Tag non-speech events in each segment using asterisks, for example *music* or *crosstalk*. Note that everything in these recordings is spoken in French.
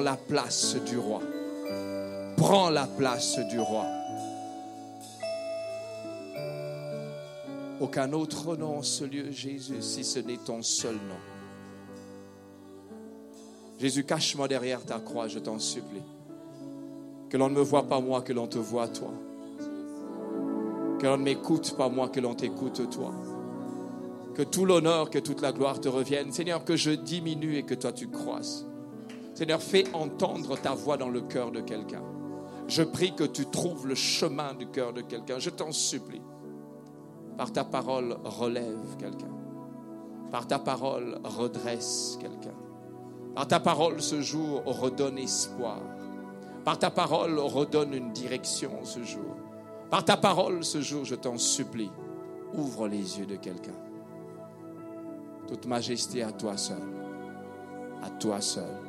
La place du roi. Prends la place du roi. Aucun autre nom en ce lieu, Jésus, si ce n'est ton seul nom. Jésus, cache-moi derrière ta croix, je t'en supplie. Que l'on ne me voit pas moi, que l'on te voit toi. Que l'on ne m'écoute pas moi, que l'on t'écoute toi. Que tout l'honneur, que toute la gloire te revienne. Seigneur, que je diminue et que toi tu croisses. Seigneur, fais entendre ta voix dans le cœur de quelqu'un. Je prie que tu trouves le chemin du cœur de quelqu'un. Je t'en supplie. Par ta parole, relève quelqu'un. Par ta parole, redresse quelqu'un. Par ta parole, ce jour, redonne espoir. Par ta parole, redonne une direction ce jour. Par ta parole, ce jour, je t'en supplie, ouvre les yeux de quelqu'un. Toute majesté à toi seul. À toi seul.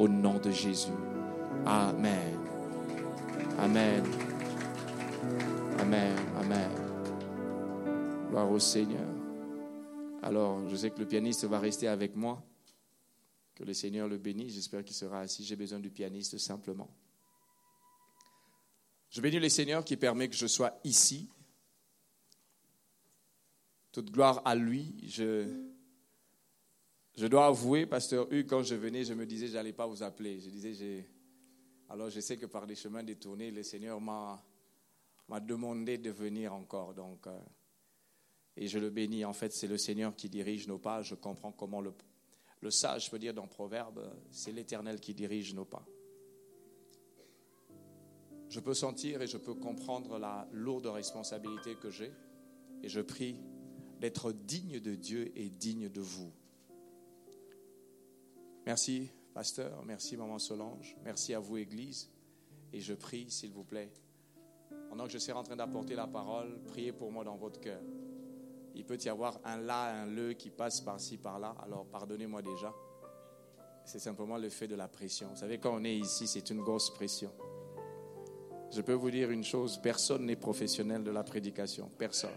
Au nom de Jésus. Amen. Amen. Amen. Amen. Gloire au Seigneur. Alors, je sais que le pianiste va rester avec moi. Que le Seigneur le bénisse. J'espère qu'il sera assis. J'ai besoin du pianiste simplement. Je bénis le Seigneur qui permet que je sois ici. Toute gloire à lui. Je, je dois avouer, pasteur Hugues, quand je venais, je me disais, je n'allais pas vous appeler. Je disais, alors je sais que par des chemins détournés, le Seigneur m'a, m'a demandé de venir encore. Donc, euh, et je le bénis. En fait, c'est le Seigneur qui dirige nos pas. Je comprends comment le, le sage peut dire dans Proverbe, c'est l'Éternel qui dirige nos pas. Je peux sentir et je peux comprendre la lourde responsabilité que j'ai. Et je prie d'être digne de Dieu et digne de vous. Merci, pasteur. Merci, maman Solange. Merci à vous, Église. Et je prie, s'il vous plaît, pendant que je serai en train d'apporter la parole, priez pour moi dans votre cœur. Il peut y avoir un là, un le qui passe par-ci, par-là. Alors pardonnez-moi déjà. C'est simplement le fait de la pression. Vous savez, quand on est ici, c'est une grosse pression. Je peux vous dire une chose, personne n'est professionnel de la prédication. Personne.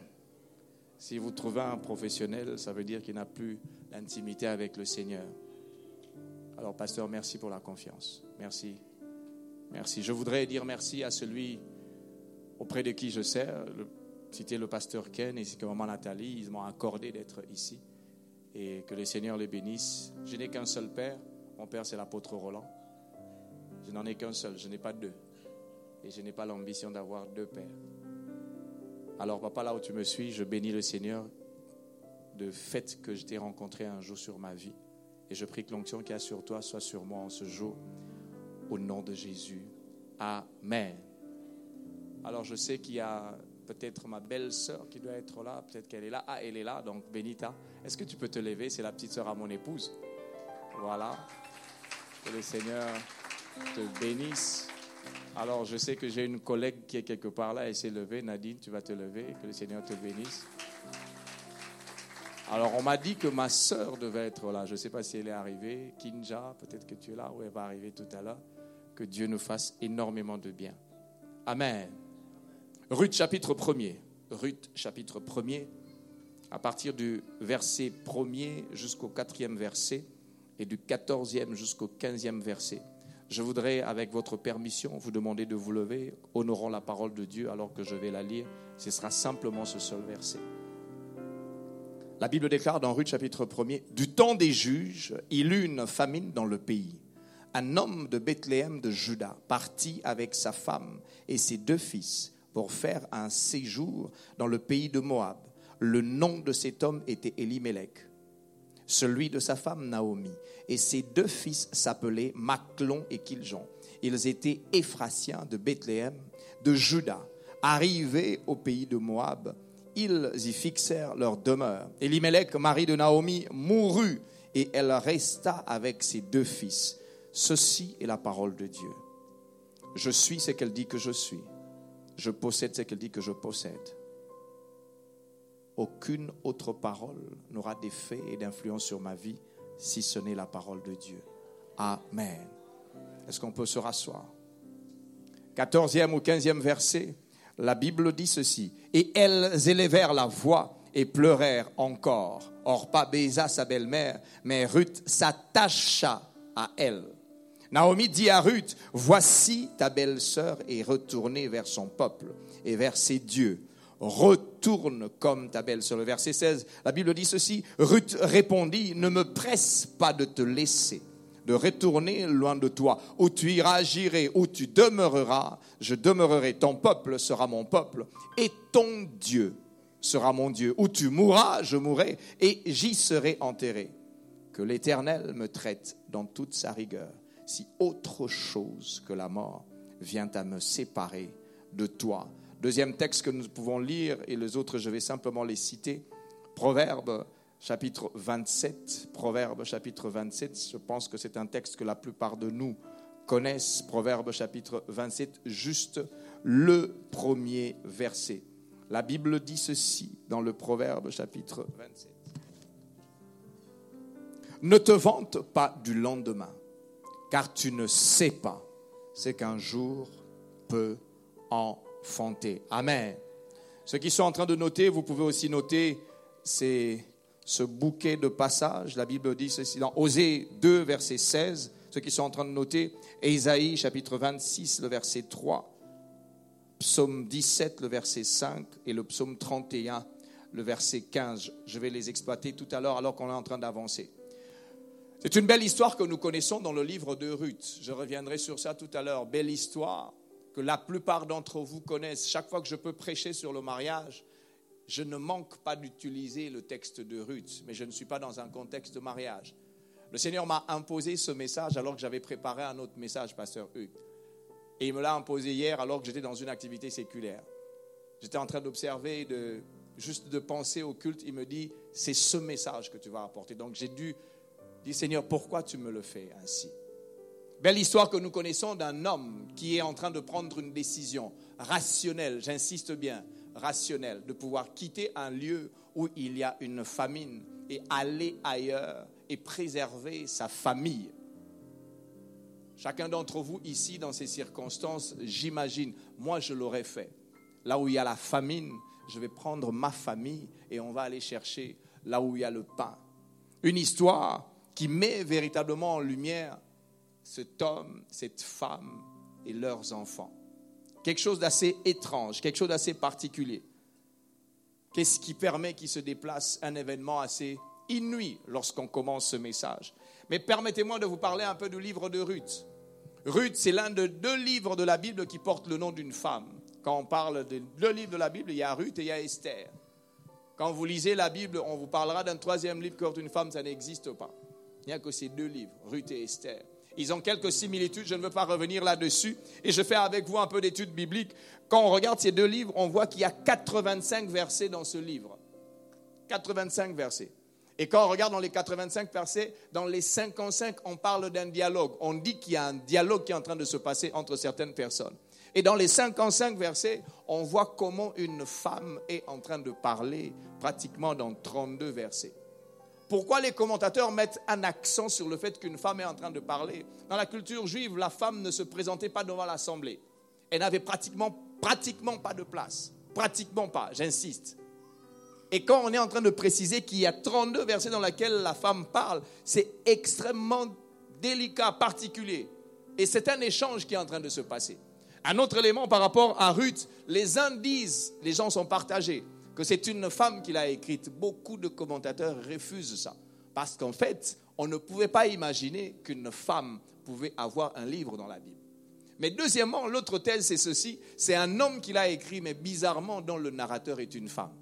Si vous trouvez un professionnel, ça veut dire qu'il n'a plus d'intimité avec le Seigneur. Alors, pasteur, merci pour la confiance. Merci. Merci. Je voudrais dire merci à celui auprès de qui je sers. C'était le pasteur Ken et que maman Nathalie. Ils m'ont accordé d'être ici. Et que le Seigneur les bénisse. Je n'ai qu'un seul père. Mon père, c'est l'apôtre Roland. Je n'en ai qu'un seul. Je n'ai pas deux. Et je n'ai pas l'ambition d'avoir deux pères. Alors, papa, là où tu me suis, je bénis le Seigneur de fait que je t'ai rencontré un jour sur ma vie. Et je prie que l'onction qu'il y a sur toi soit sur moi en ce jour. Au nom de Jésus. Amen. Alors, je sais qu'il y a peut-être ma belle-sœur qui doit être là. Peut-être qu'elle est là. Ah, elle est là. Donc, Benita, est-ce que tu peux te lever? C'est la petite sœur à mon épouse. Voilà. Que le Seigneur te bénisse. Alors, je sais que j'ai une collègue qui est quelque part là, elle s'est levée. Nadine, tu vas te lever. Que le Seigneur te bénisse. Alors, on m'a dit que ma sœur devait être là. Je ne sais pas si elle est arrivée. Kinja, peut-être que tu es là, ou elle va arriver tout à l'heure. Que Dieu nous fasse énormément de bien. Amen. Ruth chapitre 1er. Ruth chapitre 1er, à partir du verset 1er jusqu'au quatrième verset, et du 14e jusqu'au 15e verset. Je voudrais, avec votre permission, vous demander de vous lever, honorant la parole de Dieu alors que je vais la lire. Ce sera simplement ce seul verset. La Bible déclare dans Ruth chapitre 1er, Du temps des juges, il eut une famine dans le pays. Un homme de Bethléem de Juda partit avec sa femme et ses deux fils pour faire un séjour dans le pays de Moab. Le nom de cet homme était Elimelech. celui de sa femme Naomi. Et ses deux fils s'appelaient Maclon et Kiljon. Ils étaient Éphrasiens de Bethléem, de Juda, arrivés au pays de Moab. Ils y fixèrent leur demeure. Elimelech, mari de Naomi, mourut et elle resta avec ses deux fils. Ceci est la parole de Dieu. Je suis ce qu'elle dit que je suis. Je possède ce qu'elle dit que je possède. Aucune autre parole n'aura d'effet et d'influence sur ma vie si ce n'est la parole de Dieu. Amen. Est-ce qu'on peut se rasseoir? 14e ou 15e verset, la Bible dit ceci. Et elles élevèrent la voix et pleurèrent encore. Or, pas baisa sa belle-mère, mais Ruth s'attacha à elle. Naomi dit à Ruth, voici ta belle-sœur est retournée vers son peuple et vers ses dieux. Retourne comme ta belle-sœur. Le verset 16, la Bible dit ceci, Ruth répondit, ne me presse pas de te laisser, de retourner loin de toi. Où tu iras, j'irai, où tu demeureras, je demeurerai. Ton peuple sera mon peuple et ton Dieu sera mon Dieu. Où tu mourras, je mourrai et j'y serai enterré. Que l'Éternel me traite dans toute sa rigueur si autre chose que la mort vient à me séparer de toi. Deuxième texte que nous pouvons lire, et les autres, je vais simplement les citer. Proverbe chapitre 27. Proverbe chapitre 27, je pense que c'est un texte que la plupart de nous connaissent. Proverbe chapitre 27, juste le premier verset. La Bible dit ceci dans le Proverbe chapitre 27. Ne te vante pas du lendemain car tu ne sais pas ce qu'un jour peut enfanter. Amen. Ceux qui sont en train de noter, vous pouvez aussi noter c'est ce bouquet de passages. La Bible dit ceci dans Osée 2, verset 16. Ceux qui sont en train de noter, Ésaïe chapitre 26, le verset 3, psaume 17, le verset 5 et le psaume 31, le verset 15. Je vais les exploiter tout à l'heure alors qu'on est en train d'avancer. C'est une belle histoire que nous connaissons dans le livre de Ruth. Je reviendrai sur ça tout à l'heure. Belle histoire que la plupart d'entre vous connaissent. Chaque fois que je peux prêcher sur le mariage, je ne manque pas d'utiliser le texte de Ruth, mais je ne suis pas dans un contexte de mariage. Le Seigneur m'a imposé ce message alors que j'avais préparé un autre message, pasteur Hugues. Et il me l'a imposé hier alors que j'étais dans une activité séculaire. J'étais en train d'observer, de, juste de penser au culte. Il me dit, c'est ce message que tu vas apporter. Donc j'ai dû Dis Seigneur, pourquoi tu me le fais ainsi? Belle histoire que nous connaissons d'un homme qui est en train de prendre une décision rationnelle, j'insiste bien, rationnelle, de pouvoir quitter un lieu où il y a une famine et aller ailleurs et préserver sa famille. Chacun d'entre vous ici, dans ces circonstances, j'imagine, moi je l'aurais fait. Là où il y a la famine, je vais prendre ma famille et on va aller chercher là où il y a le pain. Une histoire qui met véritablement en lumière cet homme, cette femme et leurs enfants. Quelque chose d'assez étrange, quelque chose d'assez particulier. Qu'est-ce qui permet qu'il se déplace un événement assez inouï lorsqu'on commence ce message? Mais permettez-moi de vous parler un peu du livre de Ruth. Ruth, c'est l'un de deux livres de la Bible qui portent le nom d'une femme. Quand on parle de deux livres de la Bible, il y a Ruth et il y a Esther. Quand vous lisez la Bible, on vous parlera d'un troisième livre qui porte une femme, ça n'existe pas. Il n'y a que ces deux livres, Ruth et Esther. Ils ont quelques similitudes, je ne veux pas revenir là-dessus. Et je fais avec vous un peu d'études bibliques. Quand on regarde ces deux livres, on voit qu'il y a 85 versets dans ce livre. 85 versets. Et quand on regarde dans les 85 versets, dans les 55, on parle d'un dialogue. On dit qu'il y a un dialogue qui est en train de se passer entre certaines personnes. Et dans les 55 versets, on voit comment une femme est en train de parler pratiquement dans 32 versets. Pourquoi les commentateurs mettent un accent sur le fait qu'une femme est en train de parler? Dans la culture juive, la femme ne se présentait pas devant l'assemblée. Elle n'avait pratiquement, pratiquement pas de place. Pratiquement pas, j'insiste. Et quand on est en train de préciser qu'il y a 32 versets dans lesquels la femme parle, c'est extrêmement délicat, particulier. Et c'est un échange qui est en train de se passer. Un autre élément par rapport à Ruth, les indices, les gens sont partagés que c'est une femme qui l'a écrite. Beaucoup de commentateurs refusent ça. Parce qu'en fait, on ne pouvait pas imaginer qu'une femme pouvait avoir un livre dans la Bible. Mais deuxièmement, l'autre thèse, c'est ceci. C'est un homme qui l'a écrit, mais bizarrement, dont le narrateur est une femme.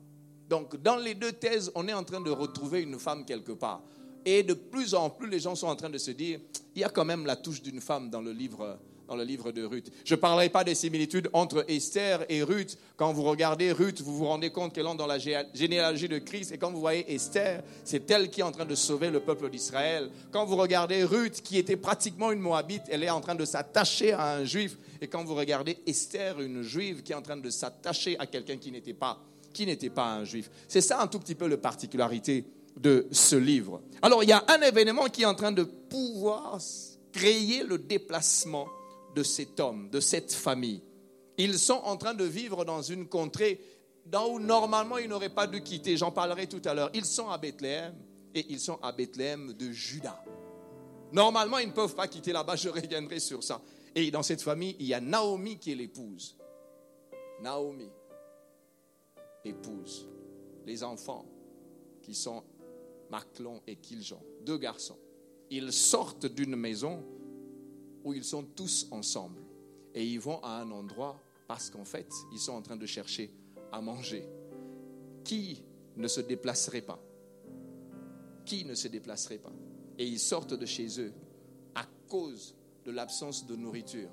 Donc, dans les deux thèses, on est en train de retrouver une femme quelque part. Et de plus en plus, les gens sont en train de se dire, il y a quand même la touche d'une femme dans le livre dans le livre de Ruth. Je ne parlerai pas des similitudes entre Esther et Ruth. Quand vous regardez Ruth, vous vous rendez compte qu'elle entre dans la généalogie de Christ. Et quand vous voyez Esther, c'est elle qui est en train de sauver le peuple d'Israël. Quand vous regardez Ruth, qui était pratiquement une Moabite, elle est en train de s'attacher à un juif. Et quand vous regardez Esther, une juive qui est en train de s'attacher à quelqu'un qui n'était pas, qui n'était pas un juif. C'est ça un tout petit peu la particularité de ce livre. Alors il y a un événement qui est en train de pouvoir créer le déplacement de cet homme, de cette famille. Ils sont en train de vivre dans une contrée où normalement ils n'auraient pas dû quitter. J'en parlerai tout à l'heure. Ils sont à Bethléem et ils sont à Bethléem de Juda. Normalement, ils ne peuvent pas quitter là-bas, je reviendrai sur ça. Et dans cette famille, il y a Naomi qui est l'épouse. Naomi, épouse. Les enfants qui sont Maclon et Kiljon, deux garçons. Ils sortent d'une maison où ils sont tous ensemble. Et ils vont à un endroit parce qu'en fait, ils sont en train de chercher à manger. Qui ne se déplacerait pas? Qui ne se déplacerait pas? Et ils sortent de chez eux à cause de l'absence de nourriture.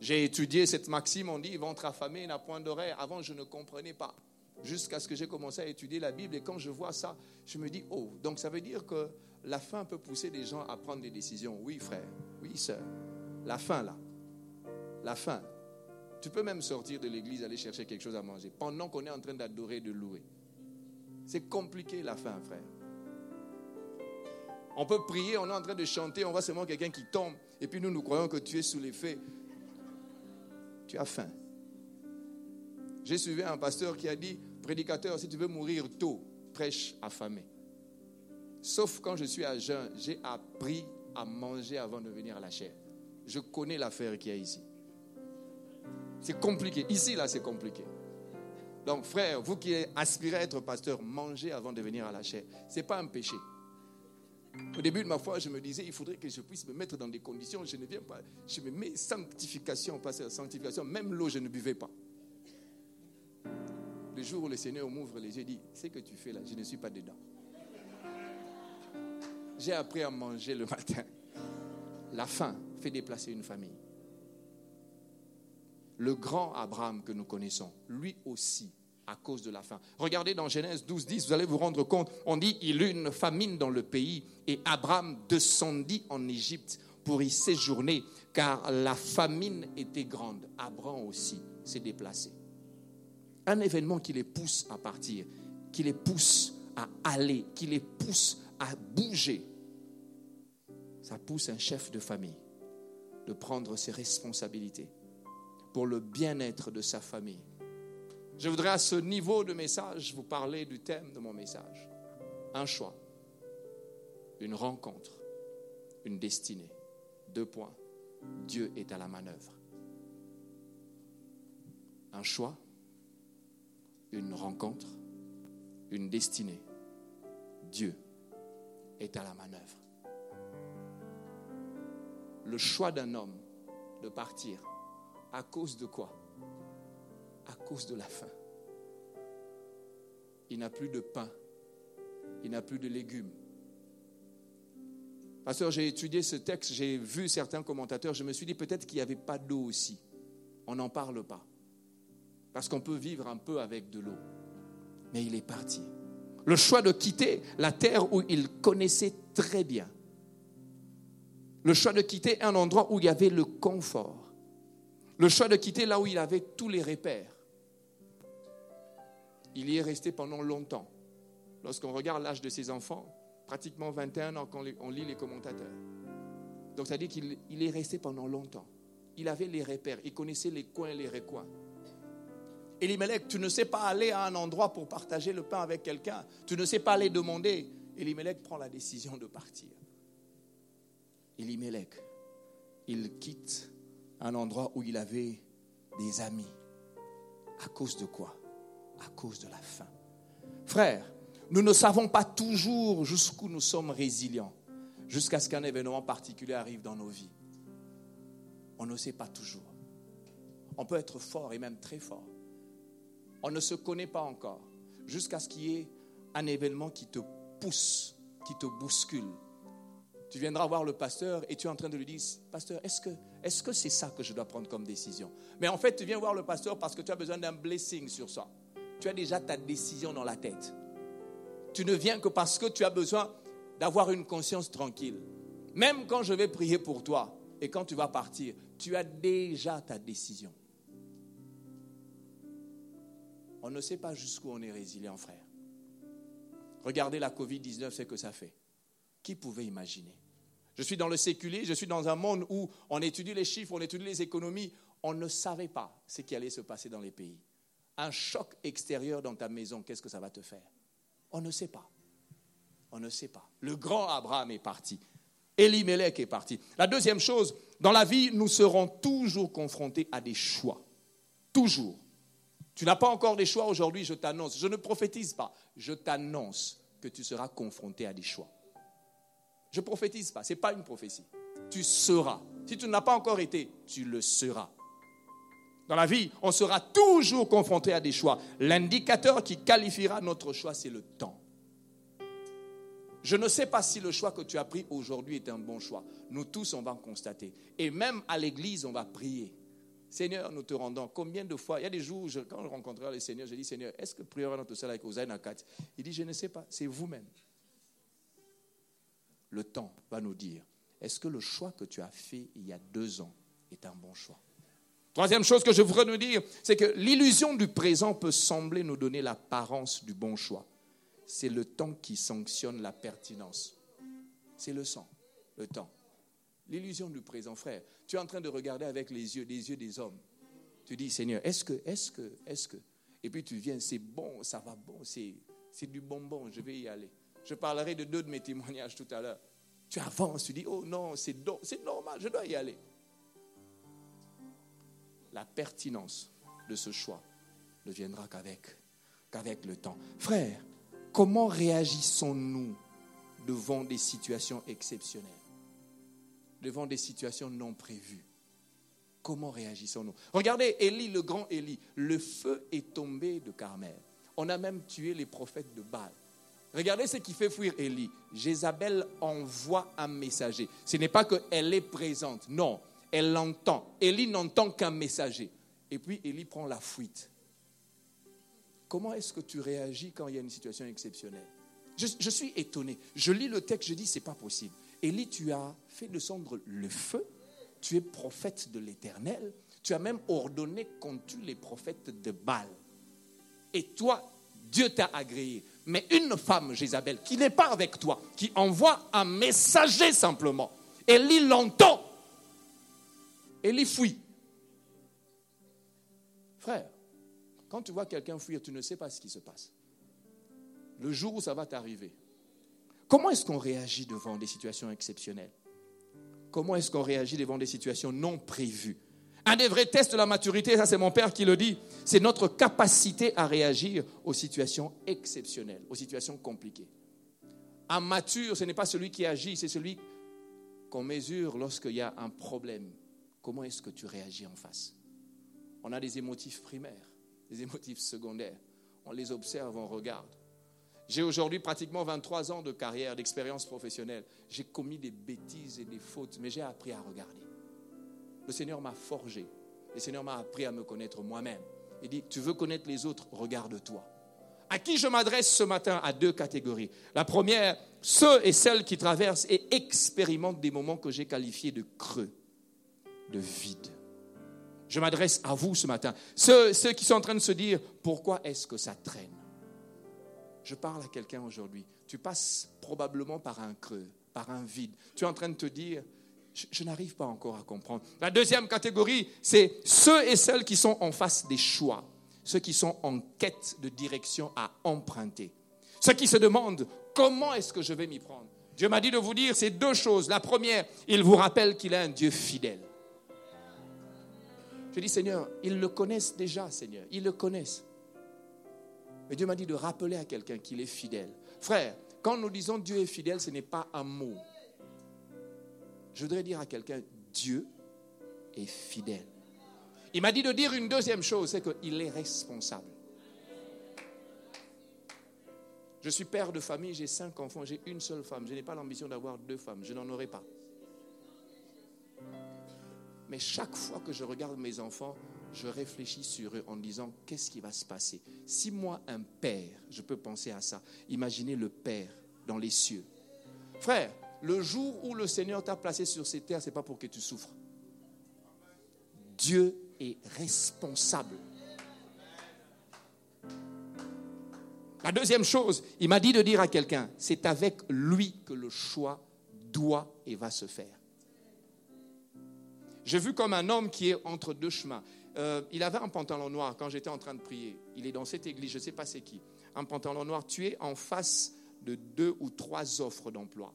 J'ai étudié cette maxime, on dit ventre affamé n'a point d'oreille. Avant, je ne comprenais pas. Jusqu'à ce que j'ai commencé à étudier la Bible. Et quand je vois ça, je me dis, oh, donc ça veut dire que la faim peut pousser des gens à prendre des décisions. Oui, frère. Oui, sœur. La faim, là. La faim. Tu peux même sortir de l'église, aller chercher quelque chose à manger pendant qu'on est en train d'adorer, de louer. C'est compliqué, la faim, frère. On peut prier, on est en train de chanter, on voit seulement quelqu'un qui tombe, et puis nous, nous croyons que tu es sous l'effet. Tu as faim. J'ai suivi un pasteur qui a dit, prédicateur, si tu veux mourir tôt, prêche affamé. Sauf quand je suis à jeun, j'ai appris à manger avant de venir à la chair. Je connais l'affaire qu'il y a ici. C'est compliqué. Ici, là, c'est compliqué. Donc, frère, vous qui aspirez à être pasteur, mangez avant de venir à la chair. Ce n'est pas un péché. Au début de ma foi, je me disais, il faudrait que je puisse me mettre dans des conditions. Je ne viens pas. Je me mets sanctification, pasteur, sanctification. Même l'eau, je ne buvais pas. Le jour où le Seigneur m'ouvre les yeux, dit, ce que tu fais là, je ne suis pas dedans. J'ai appris à manger le matin. La faim fait déplacer une famille. Le grand Abraham que nous connaissons, lui aussi, à cause de la faim. Regardez dans Genèse 12, 10, vous allez vous rendre compte, on dit, il eut une famine dans le pays et Abraham descendit en Égypte pour y séjourner, car la famine était grande. Abraham aussi s'est déplacé. Un événement qui les pousse à partir, qui les pousse à aller, qui les pousse à bouger. Ça pousse un chef de famille de prendre ses responsabilités pour le bien-être de sa famille. Je voudrais à ce niveau de message vous parler du thème de mon message. Un choix, une rencontre, une destinée. Deux points. Dieu est à la manœuvre. Un choix, une rencontre, une destinée. Dieu est à la manœuvre. Le choix d'un homme de partir, à cause de quoi? À cause de la faim. Il n'a plus de pain, il n'a plus de légumes. Pasteur, j'ai étudié ce texte, j'ai vu certains commentateurs, je me suis dit peut-être qu'il n'y avait pas d'eau aussi. On n'en parle pas. Parce qu'on peut vivre un peu avec de l'eau. Mais il est parti le choix de quitter la terre où il connaissait très bien. Le choix de quitter un endroit où il y avait le confort. Le choix de quitter là où il avait tous les repères. Il y est resté pendant longtemps. Lorsqu'on regarde l'âge de ses enfants, pratiquement 21 ans quand on lit les commentateurs. Donc ça dit qu'il est resté pendant longtemps. Il avait les repères, il connaissait les coins et les recoins. Elimelech, tu ne sais pas aller à un endroit pour partager le pain avec quelqu'un. Tu ne sais pas aller demander. Elimelech prend la décision de partir. Elimelech, il quitte un endroit où il avait des amis. À cause de quoi? À cause de la faim. Frère, nous ne savons pas toujours jusqu'où nous sommes résilients, jusqu'à ce qu'un événement particulier arrive dans nos vies. On ne sait pas toujours. On peut être fort et même très fort. On ne se connaît pas encore jusqu'à ce qu'il y ait un événement qui te pousse qui te bouscule. Tu viendras voir le pasteur et tu es en train de lui dire, pasteur, est-ce que est-ce c'est ça que je dois prendre comme décision? Mais en fait, tu viens voir le pasteur parce que tu as besoin d'un blessing sur ça. Tu as déjà ta décision dans la tête. Tu ne viens que parce que tu as besoin d'avoir une conscience tranquille. Même quand je vais prier pour toi et quand tu vas partir, tu as déjà ta décision. On ne sait pas jusqu'où on est résilient, frère. Regardez la Covid-19, ce que ça fait. Qui pouvait imaginer? Je suis dans le séculier, je suis dans un monde où on étudie les chiffres, on étudie les économies. On ne savait pas ce qui allait se passer dans les pays. Un choc extérieur dans ta maison, qu'est-ce que ça va te faire? On ne sait pas. On ne sait pas. Le grand Abraham est parti. Elimelech est parti. La deuxième chose, dans la vie, nous serons toujours confrontés à des choix. Toujours. Tu n'as pas encore des choix aujourd'hui, je t'annonce. Je ne prophétise pas, je t'annonce que tu seras confronté à des choix. Je ne prophétise pas, ce n'est pas une prophétie. Tu seras. Si tu n'as pas encore été, tu le seras. Dans la vie, on sera toujours confronté à des choix. L'indicateur qui qualifiera notre choix, c'est le temps. Je ne sais pas si le choix que tu as pris aujourd'hui est un bon choix. Nous tous, on va constater. Et même à l'église, on va prier. Seigneur, nous te rendons. Combien de fois Il y a des jours, où quand je rencontrerai le Seigneur, je dis Seigneur, est-ce que priera notre salle avec Osaï Nakat Il dit Je ne sais pas, c'est vous-même. Le temps va nous dire est-ce que le choix que tu as fait il y a deux ans est un bon choix? Troisième chose que je voudrais nous dire, c'est que l'illusion du présent peut sembler nous donner l'apparence du bon choix. C'est le temps qui sanctionne la pertinence. C'est le sang, le temps. L'illusion du présent, frère. Tu es en train de regarder avec les yeux, des yeux des hommes. Tu dis, Seigneur, est-ce que, est-ce que, est-ce que? Et puis tu viens, c'est bon, ça va bon, c'est, c'est du bonbon, je vais y aller. Je parlerai de deux de mes témoignages tout à l'heure. Tu avances, tu dis, oh non, c'est, c'est normal, je dois y aller. La pertinence de ce choix ne viendra qu'avec, qu'avec le temps. Frère, comment réagissons-nous devant des situations exceptionnelles? Devant des situations non prévues. Comment réagissons-nous? Regardez Élie, le grand Élie. Le feu est tombé de Carmel. On a même tué les prophètes de Baal. Regardez ce qui fait fuir Élie. Jézabel envoie un messager. Ce n'est pas qu'elle est présente. Non, elle l'entend. Élie n'entend qu'un messager. Et puis Élie prend la fuite. Comment est-ce que tu réagis quand il y a une situation exceptionnelle? Je, je, suis étonné. Je lis le texte, je dis, c'est pas possible. Élie, tu as fait descendre le feu, tu es prophète de l'Éternel, tu as même ordonné qu'on tue les prophètes de Baal. Et toi, Dieu t'a agréé. Mais une femme, Jézabel, qui n'est pas avec toi, qui envoie un messager simplement, Élie l'entend. Élie fuit. Frère, quand tu vois quelqu'un fuir, tu ne sais pas ce qui se passe. Le jour où ça va t'arriver, Comment est-ce qu'on réagit devant des situations exceptionnelles? Comment est-ce qu'on réagit devant des situations non prévues? Un des vrais tests de la maturité, ça c'est mon père qui le dit, c'est notre capacité à réagir aux situations exceptionnelles, aux situations compliquées. Un mature, ce n'est pas celui qui agit, c'est celui qu'on mesure lorsqu'il y a un problème. Comment est-ce que tu réagis en face? On a des émotifs primaires, des *laughs* émotifs secondaires. On les observe, on regarde. J'ai aujourd'hui pratiquement 23 ans de carrière, d'expérience professionnelle. J'ai commis des bêtises et des fautes, mais j'ai appris à regarder. Le Seigneur m'a forgé. Le Seigneur m'a appris à me connaître moi-même. Il dit, tu veux connaître les autres, regarde-toi. À qui je m'adresse ce matin? À deux catégories. La première, ceux et celles qui traversent et expérimentent des moments que j'ai qualifiés de creux, de vide. Je m'adresse à vous ce matin. Ceux, ceux qui sont en train de se dire, pourquoi est-ce que ça traîne? Je parle à quelqu'un aujourd'hui. Tu passes probablement par un creux, par un vide. Tu es en train de te dire, je, n'arrive pas encore à comprendre. La deuxième catégorie, c'est ceux et celles qui sont en face des choix, ceux qui sont en quête de direction à emprunter, ceux qui se demandent comment est-ce que je vais m'y prendre? Dieu m'a dit de vous dire ces deux choses. La première, il vous rappelle qu'il est un Dieu fidèle. Je dis, Seigneur, ils le connaissent déjà, Seigneur, ils le connaissent. Mais Dieu m'a dit de rappeler à quelqu'un qu'il est fidèle. Frère, quand nous disons Dieu est fidèle, ce n'est pas un mot. Je voudrais dire à quelqu'un, Dieu est fidèle. Il m'a dit de dire une deuxième chose, c'est qu'il est responsable. Je suis père de famille, j'ai cinq enfants, j'ai une seule femme. Je n'ai pas l'ambition d'avoir deux femmes, je n'en aurai pas. Mais chaque fois que je regarde mes enfants, je réfléchis sur eux en disant qu'est-ce qui va se passer? Si moi, un père, je peux penser à ça, imaginez le père dans les cieux. Frère, le jour où le Seigneur t'a placé sur ces terres, ce n'est pas pour que tu souffres. Dieu est responsable. La deuxième chose, il m'a dit de dire à quelqu'un, c'est avec lui que le choix doit et va se faire. J'ai vu comme un homme qui est entre deux chemins. Euh, il avait un pantalon noir quand j'étais en train de prier. Il est dans cette église, je ne sais pas c'est qui. Un pantalon noir. Tu es en face de deux ou trois offres d'emploi.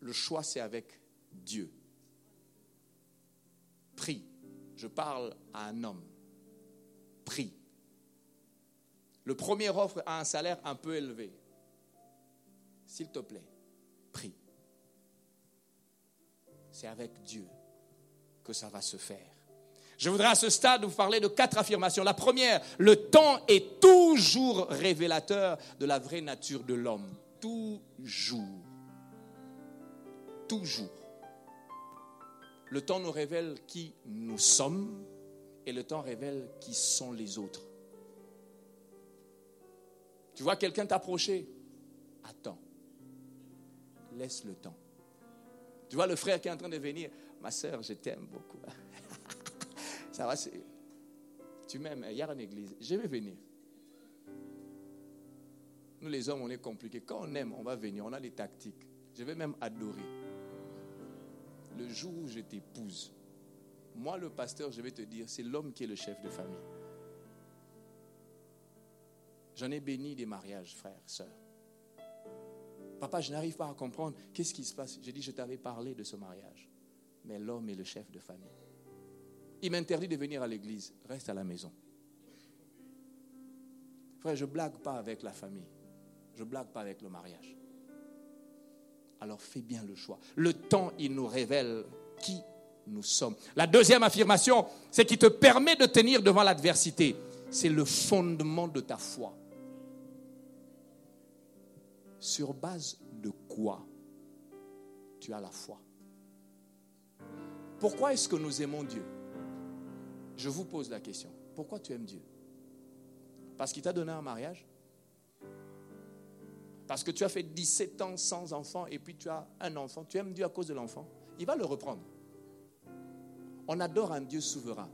Le choix, c'est avec Dieu. Prie. Je parle à un homme. Prie. Le premier offre a un salaire un peu élevé. S'il te plaît, prie. C'est avec Dieu que ça va se faire. Je voudrais à ce stade vous parler de quatre affirmations. La première, le temps est toujours révélateur de la vraie nature de l'homme. Toujours. Toujours. Le temps nous révèle qui nous sommes et le temps révèle qui sont les autres. Tu vois quelqu'un t'approcher, attends. Laisse le temps. Tu vois le frère qui est en train de venir, ma soeur, je t'aime beaucoup. Ça va, tu m'aimes, il y a une église, je vais venir. Nous les hommes, on est compliqués. Quand on aime, on va venir, on a des tactiques. Je vais même adorer. Le jour où je t'épouse, moi le pasteur, je vais te dire, c'est l'homme qui est le chef de famille. J'en ai béni des mariages, frères, sœurs. Papa, je n'arrive pas à comprendre. Qu'est-ce qui se passe? J'ai dit, je t'avais parlé de ce mariage. Mais l'homme est le chef de famille. Il m'interdit de venir à l'église. Reste à la maison. Frère, je blague pas avec la famille. Je blague pas avec le mariage. Alors fais bien le choix. Le temps, il nous révèle qui nous sommes. La deuxième affirmation, c'est qu'il te permet de tenir devant l'adversité. C'est le fondement de ta foi. Sur base de quoi tu as la foi? Pourquoi est-ce que nous aimons Dieu? Je vous pose la question. Pourquoi tu aimes Dieu? Parce qu'il t'a donné un mariage? Parce que tu as fait 17 ans sans enfant et puis tu as un enfant? Tu aimes Dieu à cause de l'enfant? Il va le reprendre. On adore un Dieu souverain.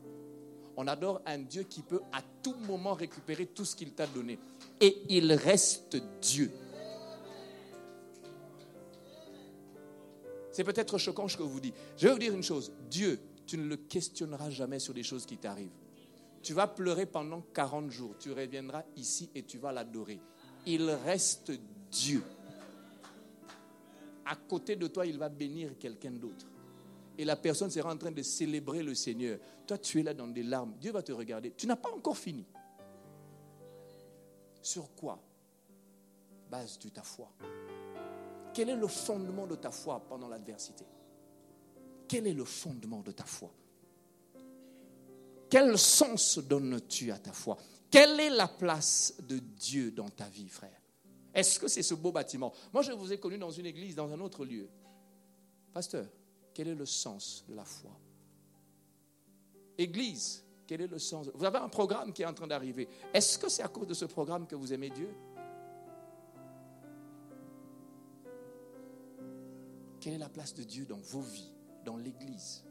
On adore un Dieu qui peut à tout moment récupérer tout ce qu'il t'a donné. Et il reste Dieu. C'est peut-être choquant ce que je vous dis. Je vais vous dire une chose. Dieu, tu ne le questionneras jamais sur des choses qui t'arrivent. Tu vas pleurer pendant 40 jours. Tu reviendras ici et tu vas l'adorer. Il reste Dieu. À côté de toi, il va bénir quelqu'un d'autre. Et la personne sera en train de célébrer le Seigneur. Toi, tu es là dans des larmes. Dieu va te regarder. Tu n'as pas encore fini. Sur quoi base tu ta foi? Quel est le fondement de ta foi pendant l'adversité? Quel est le fondement de ta foi? Quel sens donnes-tu à ta foi? Quelle est la place de Dieu dans ta vie, frère? Est-ce que c'est ce beau bâtiment? Moi, je vous ai connu dans une église, dans un autre lieu. Pasteur, quel est le sens de la foi? Église, quel est le sens? Vous avez un programme qui est en train d'arriver. Est-ce que c'est à cause de ce programme que vous aimez Dieu? Quelle est la place de Dieu dans vos vies, dans l'Église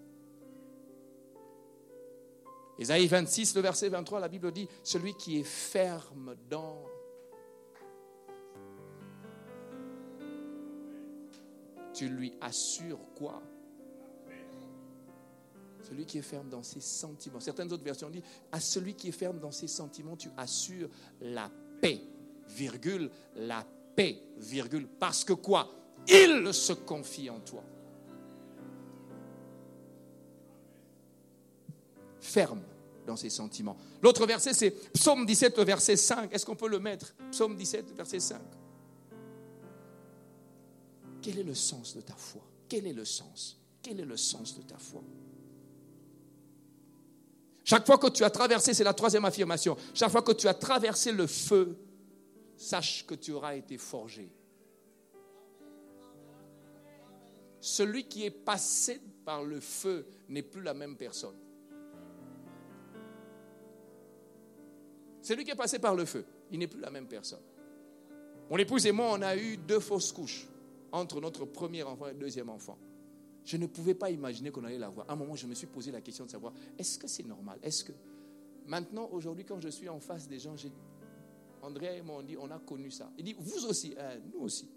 Ésaïe 26, le verset 23, la Bible dit, celui qui est ferme dans... Tu lui assures quoi? Celui qui est ferme dans ses sentiments. Certaines autres versions disent, à celui qui est ferme dans ses sentiments, tu assures la paix, virgule, la paix, virgule. Parce que quoi? Il se confie en toi. Ferme dans ses sentiments. L'autre verset, c'est Psaume 17, verset 5. Est-ce qu'on peut le mettre? Psaume 17, verset 5. Quel est le sens de ta foi? Quel est le sens? Quel est le sens de ta foi? Chaque fois que tu as traversé, c'est la troisième affirmation, chaque fois que tu as traversé le feu, sache que tu auras été forgé. Celui qui est passé par le feu n'est plus la même personne. Celui qui est passé par le feu, il n'est plus la même personne. Mon épouse et moi, on a eu deux fausses couches entre notre premier enfant et le deuxième enfant. Je ne pouvais pas imaginer qu'on allait l'avoir. À un moment, je me suis posé la question de savoir, est-ce que c'est normal? Est-ce que... Maintenant, aujourd'hui, quand je suis en face des gens. André et moi, on dit, on a connu ça. Il dit, vous aussi, hein, nous aussi.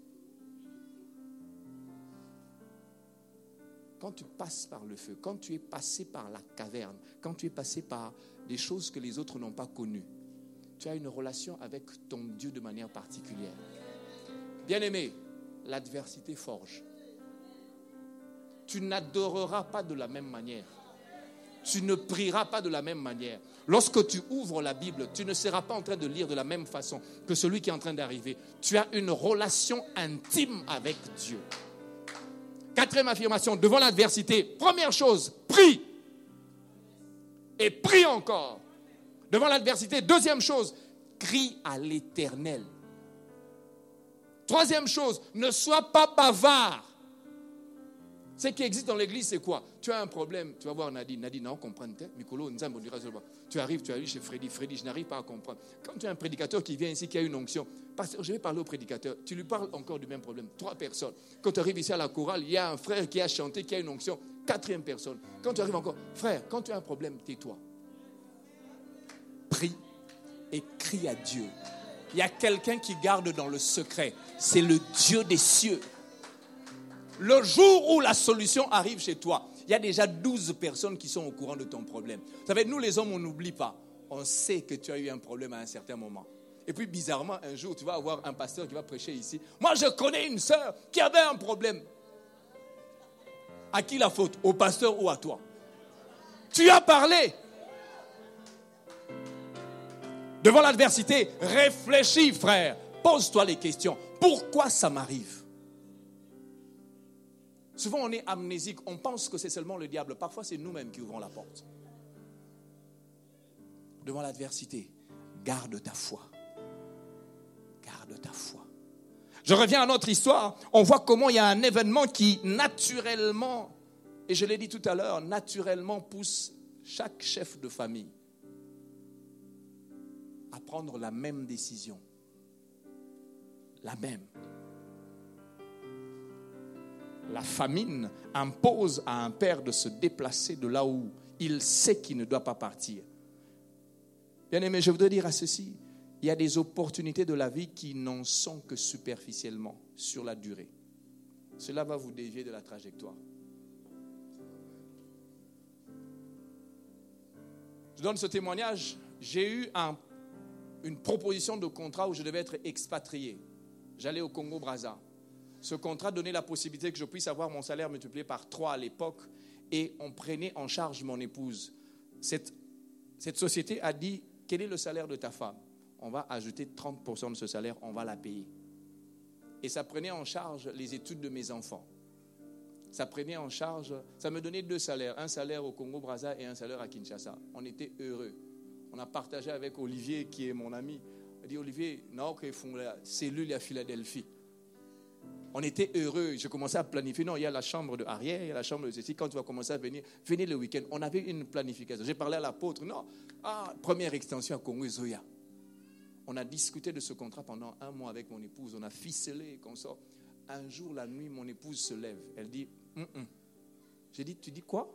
Quand tu passes par le feu, quand tu es passé par la caverne, quand tu es passé par des choses que les autres n'ont pas connues, tu as une relation avec ton Dieu de manière particulière. Bien-aimé, l'adversité forge. Tu n'adoreras pas de la même manière. Tu ne prieras pas de la même manière. Lorsque tu ouvres la Bible, tu ne seras pas en train de lire de la même façon que celui qui est en train d'arriver. Tu as une relation intime avec Dieu. Quatrième affirmation, devant l'adversité, première chose, prie. Et prie encore devant l'adversité. Deuxième chose, crie à l'éternel. Troisième chose, ne sois pas bavard. Ce qui existe dans l'église, c'est quoi? Tu as un problème, tu vas voir Nadine. Nadine, non, comprendre. Tu arrives, tu arrives chez Freddy. Freddy, je n'arrive pas à comprendre. Quand tu as un prédicateur qui vient ici, qui a une onction, pasteur, je vais parler au prédicateur. Tu lui parles encore du même problème. Trois personnes. Quand tu arrives ici à la chorale, il y a un frère qui a chanté, qui a une onction. Quatrième personne. Quand tu arrives encore, frère, quand tu as un problème, tais-toi prie et crie à Dieu. Il y a quelqu'un qui garde dans le secret. C'est le Dieu des cieux. Le jour où la solution arrive chez toi, il y a déjà 12 personnes qui sont au courant de ton problème. Vous savez, nous les hommes, on n'oublie pas. On sait que tu as eu un problème à un certain moment. Et puis bizarrement, un jour, tu vas avoir un pasteur qui va prêcher ici. Moi, je connais une sœur qui avait un problème. À qui la faute? Au pasteur ou à toi? Tu as parlé. Devant l'adversité, réfléchis, frère. Pose-toi les questions. Pourquoi ça m'arrive? Souvent, on est amnésique. On pense que c'est seulement le diable. Parfois, c'est nous-mêmes qui ouvrons la porte. Devant l'adversité, garde ta foi. Garde ta foi. Je reviens à notre histoire. On voit comment il y a un événement qui, naturellement, et je l'ai dit tout à l'heure, naturellement pousse chaque chef de famille prendre la même décision. La même. La famine impose à un père de se déplacer de là où il sait qu'il ne doit pas partir. Bien aimé, je voudrais dire à ceci, il y a des opportunités de la vie qui n'en sont que superficiellement sur la durée. Cela va vous dévier de la trajectoire. Je donne ce témoignage. J'ai eu un une proposition de contrat où je devais être expatrié. J'allais au Congo-Braza. Ce contrat donnait la possibilité que je puisse avoir mon salaire multiplié par trois à l'époque et on prenait en charge mon épouse. Cette, cette société a dit, quel est le salaire de ta femme? On va ajouter 30% de ce salaire, on va la payer. Et ça prenait en charge les études de mes enfants. Ça prenait en charge, ça me donnait deux salaires, un salaire au Congo-Braza et un salaire à Kinshasa. On était heureux on a partagé avec Olivier, qui est mon ami. Il dit Olivier, non, qu'ils font la cellule à Philadelphie. On était heureux. Je commençais à planifier. Non, il y a la chambre de arrière, il y a la chambre de ceci. Quand tu vas commencer à venir, venez le week-end. On avait une planification. J'ai parlé à l'apôtre. Non, ah, première extension à Congo Zoya. On a discuté de ce contrat pendant un mois avec mon épouse. On a ficelé qu'on sort. Un jour, la nuit, mon épouse se lève. Elle dit hum, hum. J'ai dit Tu dis quoi?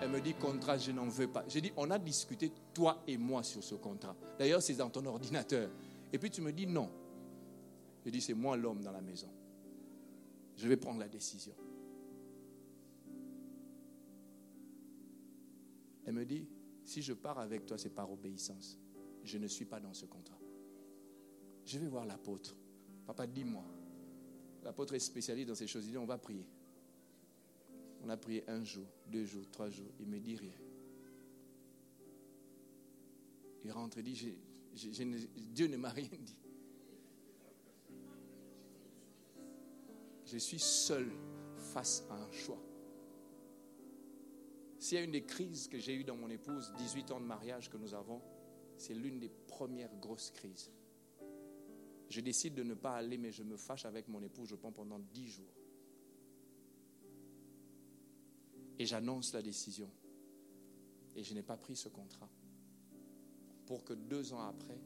Elle me dit, contrat, je n'en veux pas. J'ai dit, on a discuté, toi et moi, sur ce contrat. D'ailleurs, c'est dans ton ordinateur. Et puis tu me dis, non. Je dis, c'est moi l'homme dans la maison. Je vais prendre la décision. Elle me dit, si je pars avec toi, c'est par obéissance. Je ne suis pas dans ce contrat. Je vais voir l'apôtre. Papa, dis-moi. L'apôtre est spécialiste dans ces choses. Il dit, on va prier. On a prié un jour, deux jours, trois jours. Il ne me dit rien. Il rentre et dit, Dieu ne m'a rien dit. Je suis seul face à un choix. S'il y a une des crises que j'ai eues dans mon épouse, 18 ans de mariage que nous avons, c'est l'une des premières grosses crises. Je décide de ne pas aller, mais je me fâche avec mon époux, je prends pendant dix jours. Et j'annonce la décision. Et je n'ai pas pris ce contrat. Pour que deux ans après,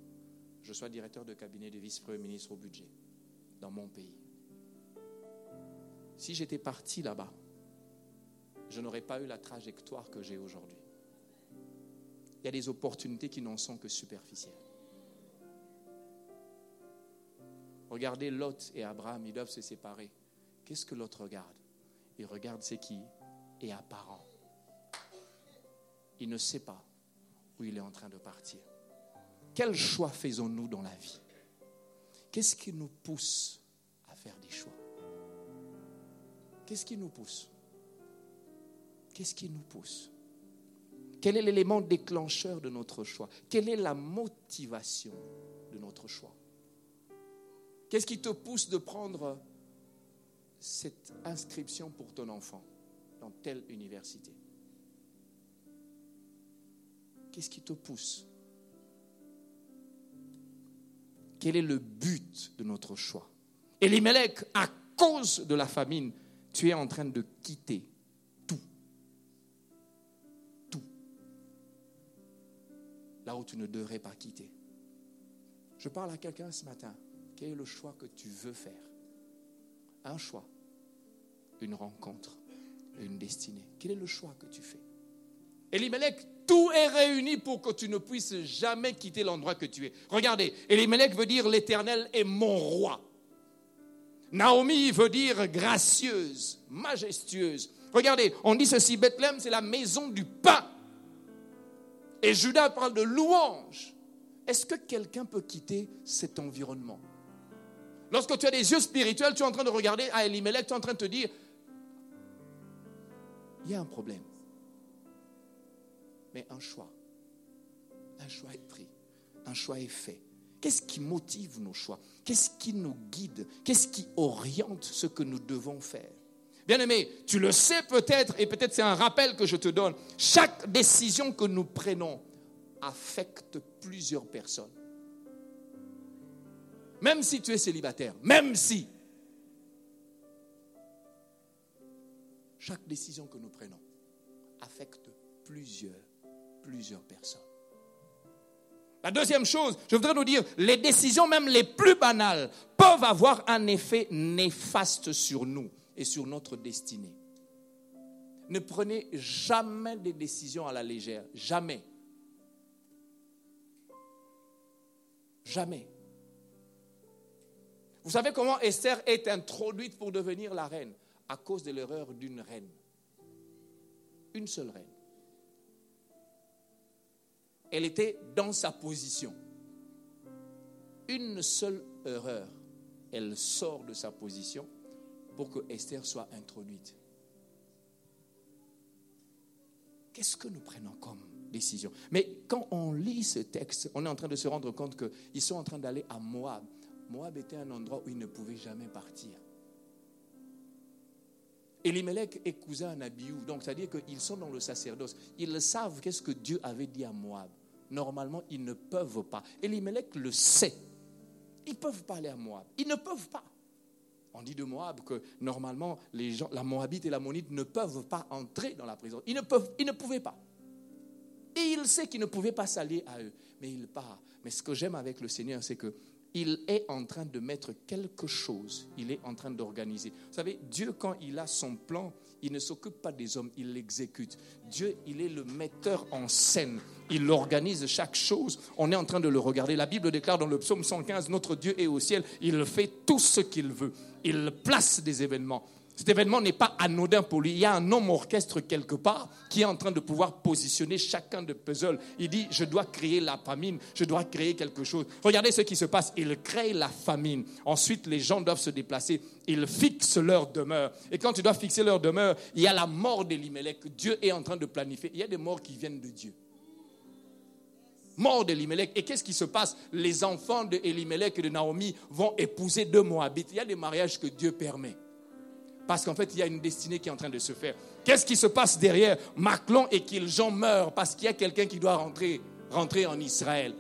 je sois directeur de cabinet de vice-premier ministre au budget dans mon pays. Si j'étais parti là-bas, je n'aurais pas eu la trajectoire que j'ai aujourd'hui. Il y a des opportunités qui n'en sont que superficielles. Regardez Lot et Abraham, ils doivent se séparer. Qu'est-ce que l'autre regarde? Il regarde ce qui? Est apparent. Il ne sait pas où il est en train de partir. Quel choix faisons-nous dans la vie? Qu'est-ce qui nous pousse à faire des choix? Qu'est-ce qui nous pousse? Qu'est-ce qui nous pousse? Quel est l'élément déclencheur de notre choix? Quelle est la motivation de notre choix? Qu'est-ce qui te pousse de prendre cette inscription pour ton enfant? Dans telle université Qu'est-ce qui te pousse? Quel est le but de notre choix? Elimelech, à cause de la famine, tu es en train de quitter tout. Tout. Là où tu ne devrais pas quitter. Je parle à quelqu'un ce matin. Quel est le choix que tu veux faire? Un choix, une rencontre, une destinée. Quel est le choix que tu fais? Elimelech, tout est réuni pour que tu ne puisses jamais quitter l'endroit que tu es. Regardez, Elimelech veut dire l'Éternel est mon roi. Naomi veut dire gracieuse, majestueuse. Regardez, on dit ceci, Bethléem, c'est la maison du pain. Et Judas parle de louange. Est-ce que quelqu'un peut quitter cet environnement? Lorsque tu as des yeux spirituels, tu es en train de regarder à Elimelech, tu es en train de te dire, il y a un problème. Mais un choix, un choix est pris, un choix est fait. Qu'est-ce qui motive nos choix? Qu'est-ce qui nous guide? Qu'est-ce qui oriente ce que nous devons faire? Bien-aimé, tu le sais peut-être, et peut-être c'est un rappel que je te donne, chaque décision que nous prenons affecte plusieurs personnes. Même si tu es célibataire, même si. Chaque décision que nous prenons affecte plusieurs, plusieurs personnes. La deuxième chose, je voudrais nous dire, les décisions même les plus banales peuvent avoir un effet néfaste sur nous et sur notre destinée. Ne prenez jamais des décisions à la légère, jamais. Jamais. Vous savez comment Esther est introduite pour devenir la reine? À cause de l'erreur d'une reine. Une seule reine. Elle était dans sa position. Une seule erreur. Elle sort de sa position pour que Esther soit introduite. Qu'est-ce que nous prenons comme décision? Mais quand on lit ce texte, on est en train de se rendre compte qu'ils sont en train d'aller à Moab. Moab était un endroit où ils ne pouvaient jamais partir. Elimelech est cousin à Nabiou, donc c'est-à-dire qu'ils sont dans le sacerdoce. Ils savent qu'est-ce que Dieu avait dit à Moab. Normalement, ils ne peuvent pas. Elimelech le sait. Ils ne peuvent pas aller à Moab. Ils ne peuvent pas. On dit de Moab que normalement, les gens, la Moabite et la Monite ne peuvent pas entrer dans la prison. Ils ne, peuvent, ils ne pouvaient pas. Et il sait qu'ils ne pouvaient pas s'allier à eux. Mais il part. Mais ce que j'aime avec le Seigneur, c'est que il est en train de mettre quelque chose, il est en train d'organiser. Vous savez, Dieu, quand il a son plan, il ne s'occupe pas des hommes, il l'exécute. Dieu, il est le metteur en scène. Il organise chaque chose. On est en train de le regarder. La Bible déclare dans le psaume 115, notre Dieu est au ciel, il fait tout ce qu'il veut. Il place des événements. Cet événement n'est pas anodin pour lui. Il y a un homme orchestre quelque part qui est en train de pouvoir positionner chacun de puzzles. Il dit, je dois créer la famine, je dois créer quelque chose. Regardez ce qui se passe. Il crée la famine. Ensuite, les gens doivent se déplacer. Il fixe leur demeure. Et quand tu dois fixer leur demeure, il y a la mort d'Elimelech. Dieu est en train de planifier. Il y a des morts qui viennent de Dieu. Mort d'Elimelech. Et qu'est-ce qui se passe? Les enfants d'Elimelech et de Naomi vont épouser deux Moabites. Il y a des mariages que Dieu permet. Parce qu'en fait, il y a une destinée qui est en train de se faire. Qu'est-ce qui se passe derrière? Maclon et Kiljon meurent parce qu'il y a quelqu'un qui doit rentrer rentrer en Israël.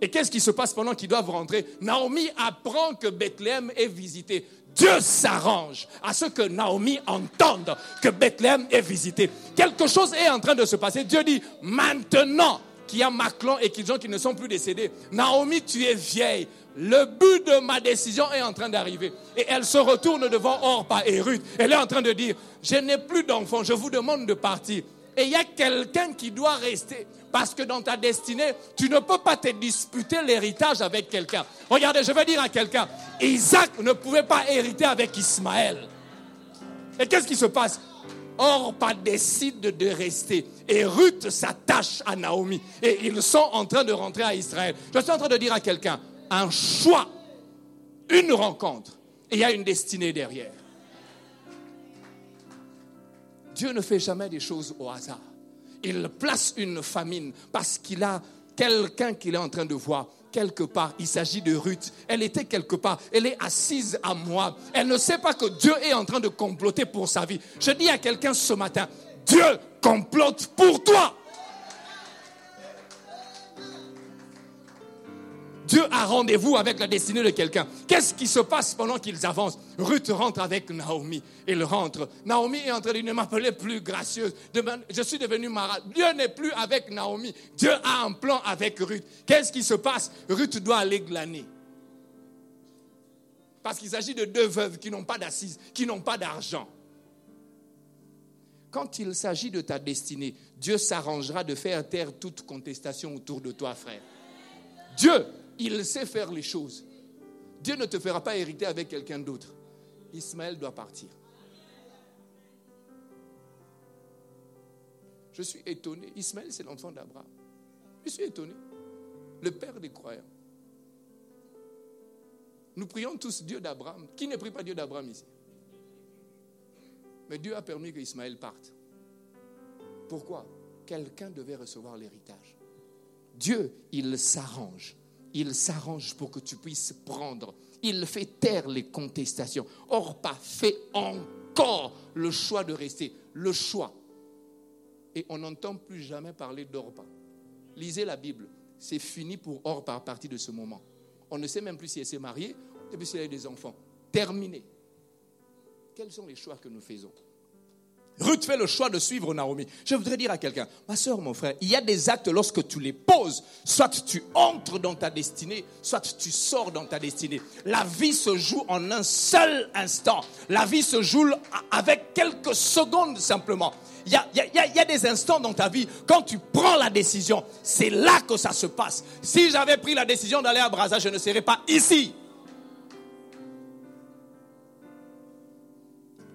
Et qu'est-ce qui se passe pendant qu'ils doivent rentrer? Naomi apprend que Bethléem est visité. Dieu s'arrange à ce que Naomi entende que Bethléem est visité. Quelque chose est en train de se passer. Dieu dit, maintenant qu'il y a Maclon et qu'ils ont qui ne sont plus décédés, Naomi, tu es vieille. Le but de ma décision est en train d'arriver. Et elle se retourne devant Orpa et Ruth. Elle est en train de dire, je n'ai plus d'enfants, je vous demande de partir. Et il y a quelqu'un qui doit rester. Parce que dans ta destinée, tu ne peux pas te disputer l'héritage avec quelqu'un. Regardez, je vais dire à quelqu'un, Isaac ne pouvait pas hériter avec Ismaël. Et qu'est-ce qui se passe? Orpa décide de rester. Et Ruth s'attache à Naomi. Et ils sont en train de rentrer à Israël. Je suis en train de dire à quelqu'un, un choix, une rencontre, et il y a une destinée derrière. Dieu ne fait jamais des choses au hasard. Il place une famine parce qu'il a quelqu'un qu'il est en train de voir quelque part. Il s'agit de Ruth. Elle était quelque part. Elle est assise à moi. Elle ne sait pas que Dieu est en train de comploter pour sa vie. Je dis à quelqu'un ce matin, Dieu complote pour toi. Dieu a rendez-vous avec la destinée de quelqu'un. Qu'est-ce qui se passe pendant qu'ils avancent? Ruth rentre avec Naomi. Il rentre. Naomi est en train de ne m'appeler plus gracieuse. Je suis devenue Mara. Dieu n'est plus avec Naomi. Dieu a un plan avec Ruth. Qu'est-ce qui se passe? Ruth doit aller glaner. Parce qu'il s'agit de deux veuves qui n'ont pas d'assises, qui n'ont pas d'argent. Quand il s'agit de ta destinée, Dieu s'arrangera de faire taire toute contestation autour de toi, frère. Dieu il sait faire les choses. Dieu ne te fera pas hériter avec quelqu'un d'autre. Ismaël doit partir. Je suis étonné. Ismaël, c'est l'enfant d'Abraham. Je suis étonné. Le père des croyants. Nous prions tous Dieu d'Abraham. Qui ne prie pas Dieu d'Abraham ici? Mais Dieu a permis que Ismaël parte. Pourquoi? Quelqu'un devait recevoir l'héritage. Dieu, il s'arrange il s'arrange pour que tu puisses prendre. Il fait taire les contestations. Orpa fait encore le choix de rester. Le choix. Et on n'entend plus jamais parler d'Orpa. Lisez la Bible. C'est fini pour Orpa à partir de ce moment. On ne sait même plus si elle s'est mariée et puis si elle a des enfants. Terminé. Quels sont les choix que nous faisons? Ruth fait le choix de suivre Naomi. Je voudrais dire à quelqu'un, ma soeur, mon frère, il y a des actes lorsque tu les poses, soit tu entres dans ta destinée, soit tu sors dans ta destinée. La vie se joue en un seul instant. La vie se joue avec quelques secondes simplement. Il y, a, des instants dans ta vie, quand tu prends la décision, c'est là que ça se passe. Si j'avais pris la décision d'aller à Brazza, je ne serais pas ici.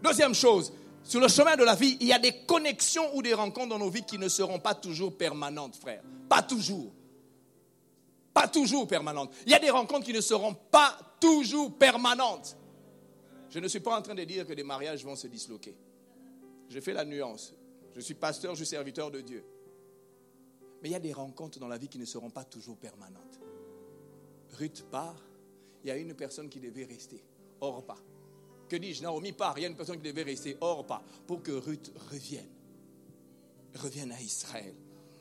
Deuxième chose, sur le chemin de la vie, il y a des connexions ou des rencontres dans nos vies qui ne seront pas toujours permanentes, frère. Pas toujours. Pas toujours permanentes. Il y a des rencontres qui ne seront pas toujours permanentes. Je ne suis pas en train de dire que des mariages vont se disloquer. Je fais la nuance. Je suis pasteur, je suis serviteur de Dieu. Mais il y a des rencontres dans la vie qui ne seront pas toujours permanentes. Ruth part, il y a une personne qui devait rester. Or pas. Que dis-je Naomi part, il y a une personne qui devait rester hors pas pour que Ruth revienne. Revienne à Israël.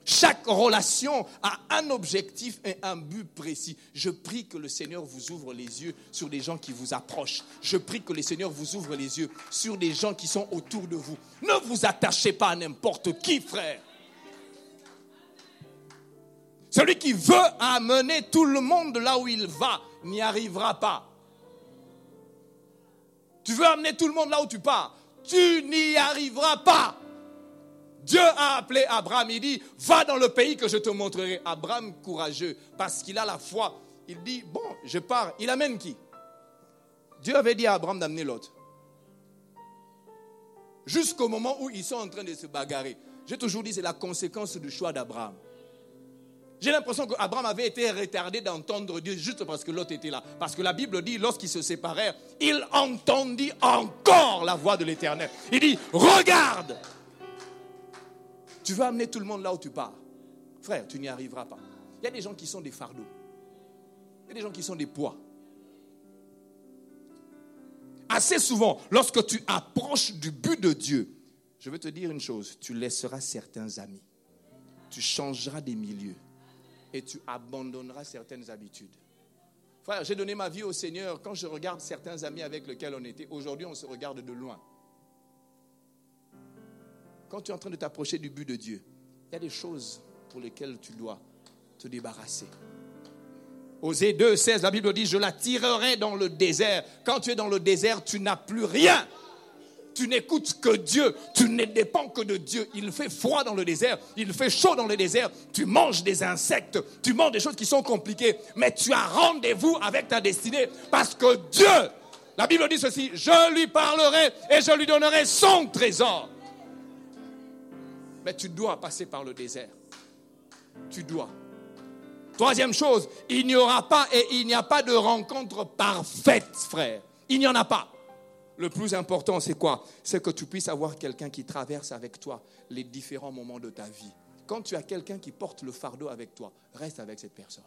Chaque relation a un objectif et un but précis. Je prie que le Seigneur vous ouvre les yeux sur des gens qui vous approchent. Je prie que le Seigneur vous ouvre les yeux sur des gens qui sont autour de vous. Ne vous attachez pas à n'importe qui, frère. Celui qui veut amener tout le monde là où il va n'y arrivera pas. Tu veux amener tout le monde là où tu pars. Tu n'y arriveras pas. Dieu a appelé Abraham, il dit, va dans le pays que je te montrerai. Abraham courageux, parce qu'il a la foi. Il dit, bon, je pars. Il amène qui? Dieu avait dit à Abraham d'amener l'autre. Jusqu'au moment où ils sont en train de se bagarrer. J'ai toujours dit, c'est la conséquence du choix d'Abraham. J'ai l'impression qu'Abraham avait été retardé d'entendre Dieu juste parce que l'autre était là. Parce que la Bible dit, lorsqu'ils se séparèrent, il entendit encore la voix de l'Éternel. Il dit, regarde, tu veux amener tout le monde là où tu pars. Frère, tu n'y arriveras pas. Il y a des gens qui sont des fardeaux. Il y a des gens qui sont des poids. Assez souvent, lorsque tu approches du but de Dieu, je veux te dire une chose, tu laisseras certains amis. Tu changeras des milieux et tu abandonneras certaines habitudes. Frère, j'ai donné ma vie au Seigneur. Quand je regarde certains amis avec lesquels on était, aujourd'hui on se regarde de loin. Quand tu es en train de t'approcher du but de Dieu, il y a des choses pour lesquelles tu dois te débarrasser. Osée 2, 16, la Bible dit, je la tirerai dans le désert. Quand tu es dans le désert, tu n'as plus rien. Tu n'écoutes que Dieu, tu ne dépends que de Dieu. Il fait froid dans le désert, il fait chaud dans le désert, tu manges des insectes, tu manges des choses qui sont compliquées, mais tu as rendez-vous avec ta destinée parce que Dieu, la Bible dit ceci, je lui parlerai et je lui donnerai son trésor. Mais tu dois passer par le désert. Tu dois. Troisième chose, il n'y aura pas et il n'y a pas de rencontre parfaite, frère. Il n'y en a pas. Le plus important, c'est quoi? C'est que tu puisses avoir quelqu'un qui traverse avec toi les différents moments de ta vie. Quand tu as quelqu'un qui porte le fardeau avec toi, reste avec cette personne.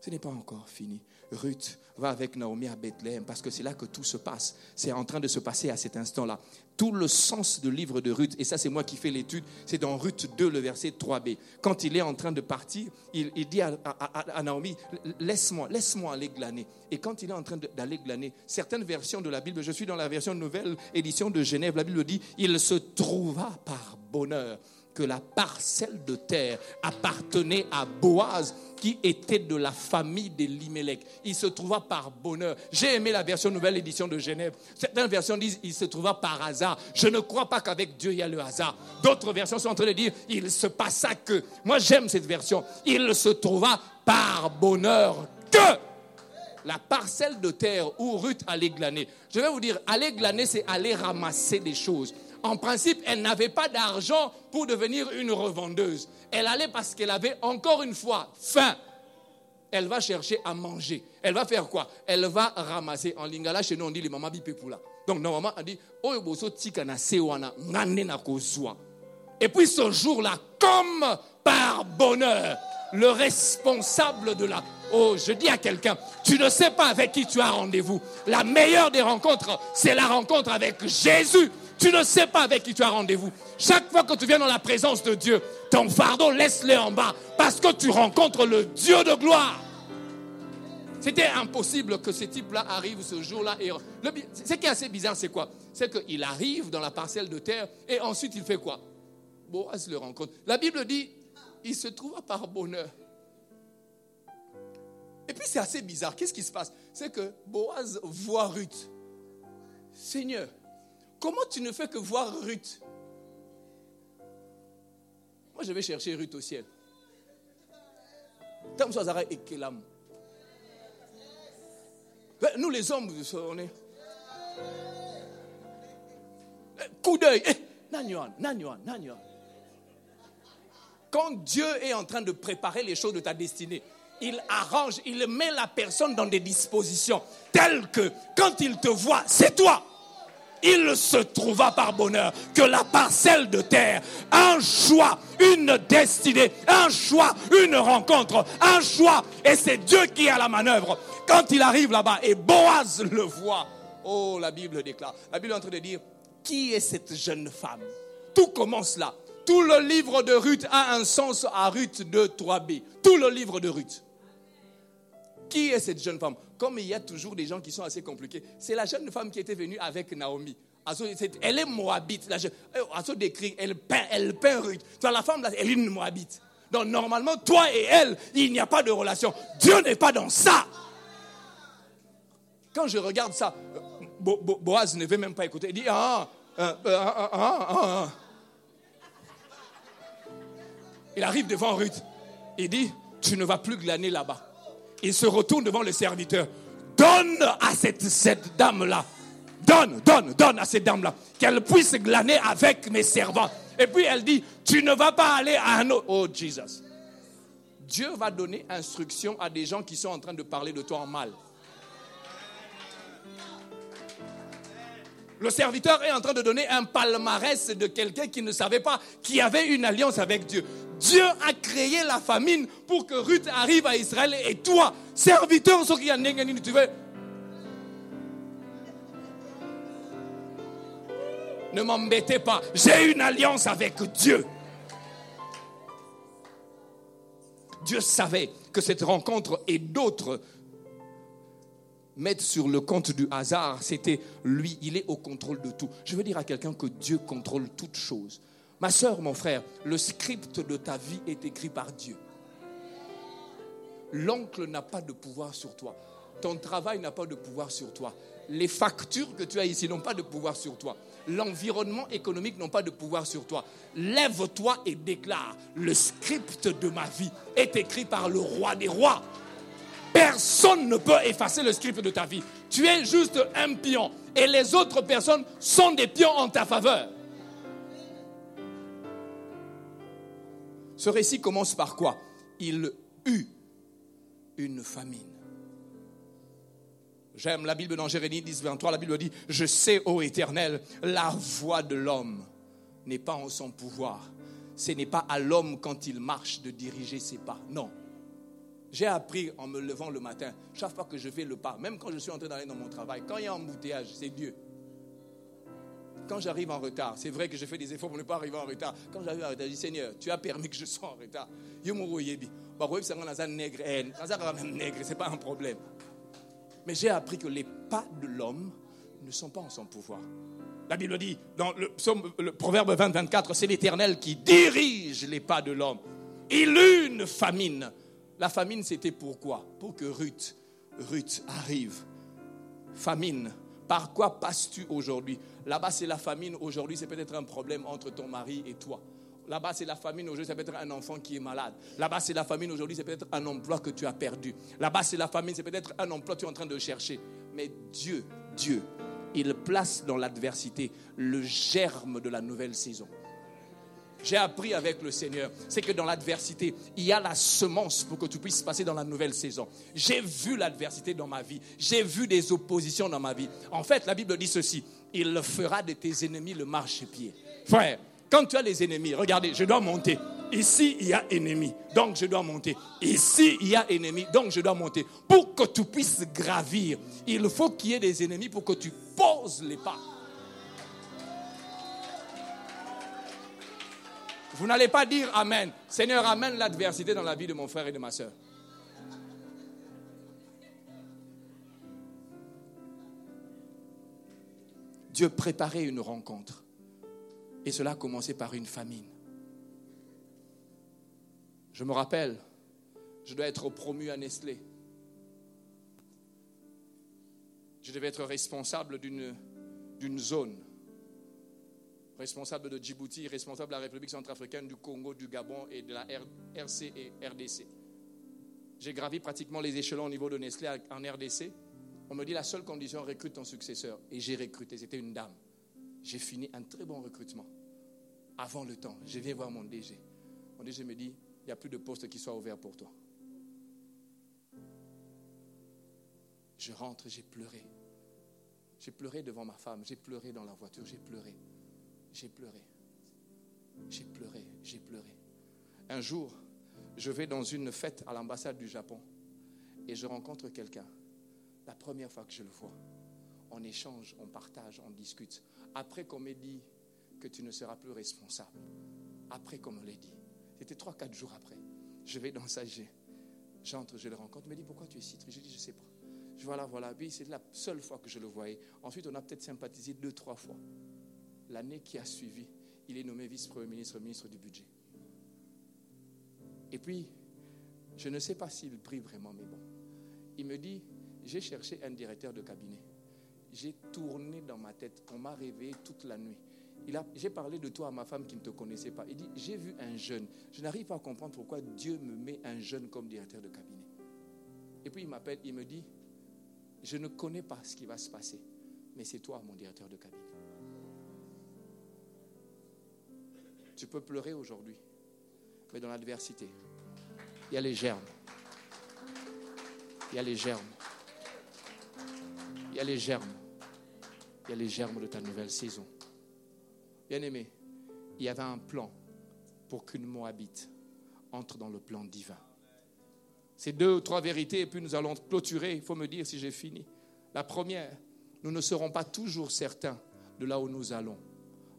Ce n'est pas encore fini. Ruth va avec Naomi à Bethléem parce que c'est là que tout se passe. C'est en train de se passer à cet instant-là. Tout le sens du livre de Ruth, et ça c'est moi qui fais l'étude, c'est dans Ruth 2, le verset 3b. Quand il est en train de partir, il, dit à, à Naomi, laisse-moi, laisse-moi aller glaner. Et quand il est en train d'aller glaner, certaines versions de la Bible, je suis dans la version nouvelle édition de Genève, la Bible dit, il se trouva par bonheur la parcelle de terre appartenait à Boaz, qui était de la famille d'Elimelech. Il se trouva par bonheur. J'ai aimé la version nouvelle édition de Genève. Certaines versions disent il se trouva par hasard. Je ne crois pas qu'avec Dieu il y a le hasard. D'autres versions sont en train de dire il se passa que. Moi j'aime cette version. Il se trouva par bonheur que la parcelle de terre où Ruth allait glaner. Je vais vous dire, aller glaner, c'est aller ramasser des choses en principe, elle n'avait pas d'argent pour devenir une revendeuse. Elle allait parce qu'elle avait encore une fois faim. Elle va chercher à manger. Elle va faire quoi? Elle va ramasser. En lingala, chez nous, on dit les mamans bipepula. Donc, normalement, on dit Et puis ce jour-là, comme par bonheur, le responsable de la Oh, je dis à quelqu'un, tu ne sais pas avec qui tu as rendez-vous. La meilleure des rencontres, c'est la rencontre avec Jésus. Tu ne sais pas avec qui tu as rendez-vous. Chaque fois que tu viens dans la présence de Dieu, ton fardeau, laisse-le en bas parce que tu rencontres le Dieu de gloire. C'était impossible que ce type-là arrive ce jour-là. Et ce qui est assez bizarre, c'est quoi? C'est qu'il arrive dans la parcelle de terre et ensuite il fait quoi? Boaz le rencontre. La Bible dit, il se trouva par bonheur. Et puis c'est assez bizarre. Qu'est-ce qui se passe? C'est que Boaz voit Ruth. Seigneur, Comment tu ne fais que voir Ruth? Moi, je vais chercher Ruth au ciel. Nous, les hommes, on est. Coup d'œil. Eh, Quand Dieu est en train de préparer les choses de ta destinée, il arrange, il met la personne dans des dispositions telles que quand il te voit, c'est toi il se trouva par bonheur que la parcelle de terre, un choix, une destinée, un choix, une rencontre, un choix, et c'est Dieu qui à la manœuvre. Quand il arrive là-bas et Boaz le voit, oh, la Bible déclare, la Bible est en train de dire, qui est cette jeune femme? Tout commence là. Tout le livre de Ruth a un sens à Ruth de 3b. Tout le livre de Ruth. Qui est cette jeune femme? Comme il y a toujours des gens qui sont assez compliqués, c'est la jeune femme qui était venue avec Naomi. Elle est moabite. Asso décrit, elle peint, elle peint Ruth. Tu la femme, elle est une moabite. Donc normalement, toi et elle, il n'y a pas de relation. Dieu n'est pas dans ça. Quand je regarde ça, Boaz ne veut même pas écouter. Il dit, ah, ah, ah, ah, Il arrive devant Ruth. Il dit, tu ne vas plus glaner là-bas il se retourne devant le serviteur. Donne à cette, dame-là. Donne, donne, donne à cette dame-là. Qu'elle puisse glaner avec mes servants. Et puis elle dit, tu ne vas pas aller à un autre. Oh Jesus. Dieu va donner instruction à des gens qui sont en train de parler de toi en mal. Le serviteur est en train de donner un palmarès de quelqu'un qui ne savait pas, qui avait une alliance avec Dieu. Dieu a créé la famine pour que Ruth arrive à Israël et toi, serviteur, ce qui a tu veux. Ne m'embêtez pas. J'ai une alliance avec Dieu. Dieu savait que cette rencontre et d'autres mettre sur le compte du hasard, c'était lui, il est au contrôle de tout. Je veux dire à quelqu'un que Dieu contrôle toutes choses. Ma soeur, mon frère, le script de ta vie est écrit par Dieu. L'oncle n'a pas de pouvoir sur toi. Ton travail n'a pas de pouvoir sur toi. Les factures que tu as ici n'ont pas de pouvoir sur toi. L'environnement économique n'a pas de pouvoir sur toi. Lève-toi et déclare, le script de ma vie est écrit par le roi des rois. Personne ne peut effacer le script de ta vie. Tu es juste un pion et les autres personnes sont des pions en ta faveur. Ce récit commence par quoi? Il eut une famine. J'aime la Bible dans Jérémie 10, 23. La Bible dit Je sais, ô éternel, la voix de l'homme n'est pas en son pouvoir. Ce n'est pas à l'homme quand il marche de diriger ses pas. Non. J'ai appris en me levant le matin, chaque fois que je fais le pas, même quand je suis en train d'aller dans mon travail, quand il y a embouteillage, c'est Dieu. Quand j'arrive en retard, c'est vrai que je fais des efforts pour ne pas arriver en retard. Quand j'arrive en retard, je dis Seigneur, tu as permis que je sois en retard. Bah, c'est pas un problème. Mais j'ai appris que les pas de l'homme ne sont pas en son pouvoir. La Bible dit dans le, le proverbe 20, 24, c'est l'Éternel qui dirige les pas de l'homme. Il une famine la famine, c'était pourquoi? Pour que Ruth, Ruth arrive. Famine. Par quoi passes-tu aujourd'hui? Là-bas, c'est la famine. Aujourd'hui, c'est peut-être un problème entre ton mari et toi. Là-bas, c'est la famine. Aujourd'hui, c'est peut-être un enfant qui est malade. Là-bas, c'est la famine. Aujourd'hui, c'est peut-être un emploi que tu as perdu. Là-bas, c'est la famine. C'est peut-être un emploi que tu es en train de chercher. Mais Dieu, Dieu, il place dans l'adversité le germe de la nouvelle saison j'ai appris avec le Seigneur, c'est que dans l'adversité, il y a la semence pour que tu puisses passer dans la nouvelle saison. J'ai vu l'adversité dans ma vie, j'ai vu des oppositions dans ma vie. En fait, la Bible dit ceci, il fera de tes ennemis le marchepied. Frère, quand tu as les ennemis, regardez, je dois monter. Ici, il y a ennemi, donc je dois monter. Ici, il y a ennemi, donc je dois monter. Pour que tu puisses gravir, il faut qu'il y ait des ennemis pour que tu poses les pas. Vous n'allez pas dire Amen. Seigneur, amène l'adversité dans la vie de mon frère et de ma soeur. Dieu préparait une rencontre. Et cela a commencé par une famine. Je me rappelle, je dois être promu à Nestlé. Je devais être responsable d'une zone responsable de Djibouti, responsable de la République centrafricaine, du Congo, du Gabon et de la RC et RDC. J'ai gravi pratiquement les échelons au niveau de Nestlé en RDC. On me dit la seule condition, recrute ton successeur. Et j'ai recruté, c'était une dame. J'ai fini un très bon recrutement. Avant le temps, je viens voir mon DG. Mon DG me dit, il n'y a plus de poste qui soit ouvert pour toi. Je rentre, j'ai pleuré. J'ai pleuré devant ma femme, j'ai pleuré dans la voiture, j'ai pleuré. J'ai pleuré. J'ai pleuré, j'ai pleuré. Un jour, je vais dans une fête à l'ambassade du Japon et je rencontre quelqu'un. La première fois que je le vois, on échange, on partage, on discute. Après qu'on m'ait dit que tu ne seras plus responsable, après qu'on me l'ait dit, c'était trois, quatre jours après, je vais dans sa. J'entre, je le rencontre, il me dit pourquoi tu es si triste? Je dis je sais pas. Je vois là, voilà. Puis c'est la seule fois que je le voyais. Ensuite, on a peut-être sympathisé deux, trois fois l'année qui a suivi, il est nommé vice-premier ministre, ministre du budget. Et puis, je ne sais pas s'il prie vraiment, mais bon. Il me dit, j'ai cherché un directeur de cabinet. J'ai tourné dans ma tête. On m'a réveillé toute la nuit. J'ai parlé de toi à ma femme qui ne te connaissait pas. Il dit, j'ai vu un jeune. Je n'arrive pas à comprendre pourquoi Dieu me met un jeune comme directeur de cabinet. Et puis il m'appelle, il me dit, je ne connais pas ce qui va se passer, mais c'est toi mon directeur de cabinet. Tu peux pleurer aujourd'hui, mais dans l'adversité, il y a les germes. Il y a les germes. Il y a les germes. Il y a les germes de ta nouvelle saison. Bien aimé, il y avait un plan pour qu'une Moabite entre dans le plan divin. Ces deux ou trois vérités, et puis nous allons clôturer. Il faut me dire si j'ai fini. La première, nous ne serons pas toujours certains de là où nous allons.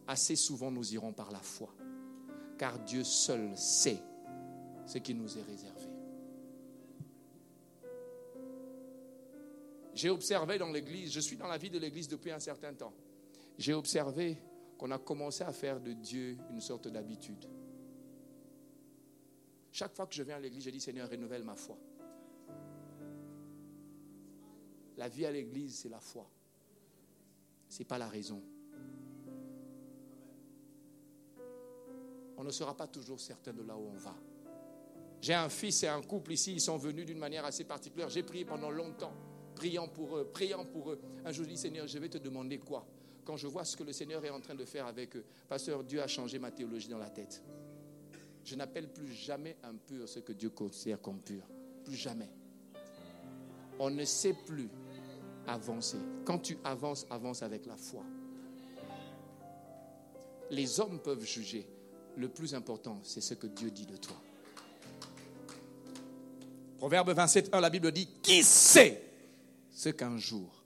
assez souvent nous irons par la foi, car Dieu seul sait ce qui nous est réservé. J'ai observé dans l'Église, je suis dans la vie de l'Église depuis un certain temps, j'ai observé qu'on a commencé à faire de Dieu une sorte d'habitude. Chaque fois que je viens à l'église, je dis Seigneur, renouvelle ma foi. La vie à l'église, c'est la foi. Ce n'est pas la raison. On ne sera pas toujours certain de là où on va. J'ai un fils et un couple ici, ils sont venus d'une manière assez particulière. J'ai prié pendant longtemps, priant pour eux, priant pour eux. Un jour, je dis Seigneur, je vais te demander quoi? Quand je vois ce que le Seigneur est en train de faire avec eux, Pasteur, Dieu a changé ma théologie dans la tête. Je n'appelle plus jamais impur ce que Dieu considère comme pur. Plus jamais. On ne sait plus avancer. Quand tu avances, avance avec la foi. Les hommes peuvent juger. Le plus important, c'est ce que Dieu dit de toi. Proverbe 27, 1, la Bible dit, qui sait ce qu'un jour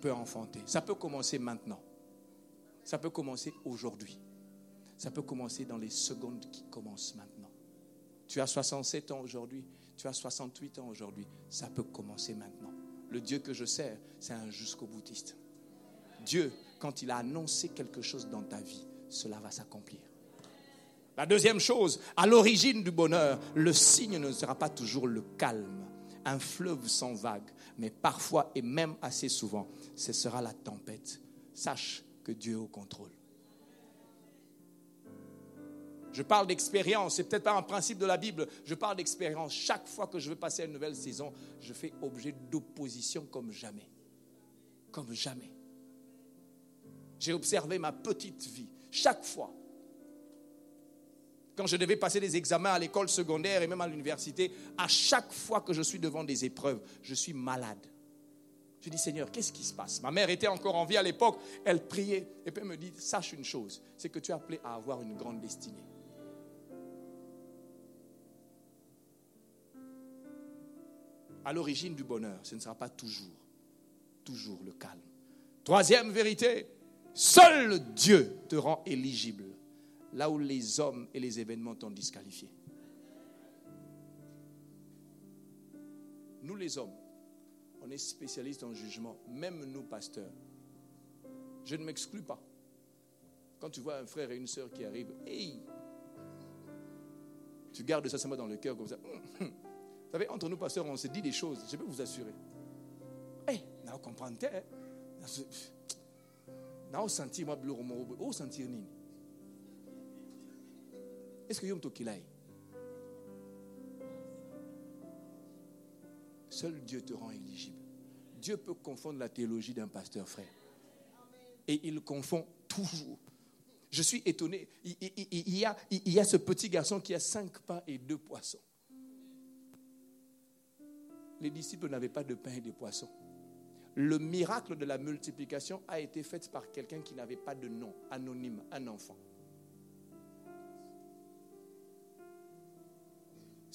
peut enfanter? Ça peut commencer maintenant. Ça peut commencer aujourd'hui. Ça peut commencer dans les secondes qui commencent maintenant. Tu as 67 ans aujourd'hui, tu as 68 ans aujourd'hui, ça peut commencer maintenant. Le Dieu que je sers, c'est un jusqu'au boutiste. Dieu, quand il a annoncé quelque chose dans ta vie, cela va s'accomplir. La deuxième chose, à l'origine du bonheur, le signe ne sera pas toujours le calme, un fleuve sans vagues, mais parfois et même assez souvent, ce sera la tempête. Sache que Dieu est au contrôle. Je parle d'expérience, c'est peut-être pas un principe de la Bible, je parle d'expérience. Chaque fois que je veux passer à une nouvelle saison, je fais objet d'opposition comme jamais. Comme jamais. J'ai observé ma petite vie. Chaque fois, quand je devais passer des examens à l'école secondaire et même à l'université, à chaque fois que je suis devant des épreuves, je suis malade. Je dis, Seigneur, qu'est-ce qui se passe? Ma mère était encore en vie à l'époque, elle priait, et puis elle me dit, sache une chose, c'est que tu es appelé à avoir une grande destinée. à l'origine du bonheur, ce ne sera pas toujours, toujours le calme. Troisième vérité, seul Dieu te rend éligible là où les hommes et les événements t'ont disqualifié. Nous les hommes, on est spécialistes en jugement, même nous pasteurs. Je ne m'exclus pas. Quand tu vois un frère et une sœur qui arrivent, hey, tu gardes ça seulement dans le cœur comme ça. Vous savez, entre nous, pasteurs, on se dit des choses, je peux vous assurer. Eh, hey, vous comprenez Vous sentir moi bleu vous sentir nini Est-ce que yom tokilai Seul Dieu te rend éligible. Dieu peut confondre la théologie d'un pasteur frère. Et il confond toujours. Je suis étonné. Il, il, y a, il y a ce petit garçon qui a cinq pains et deux poissons les disciples n'avaient pas de pain et de poissons. Le miracle de la multiplication a été fait par quelqu'un qui n'avait pas de nom, anonyme, un enfant.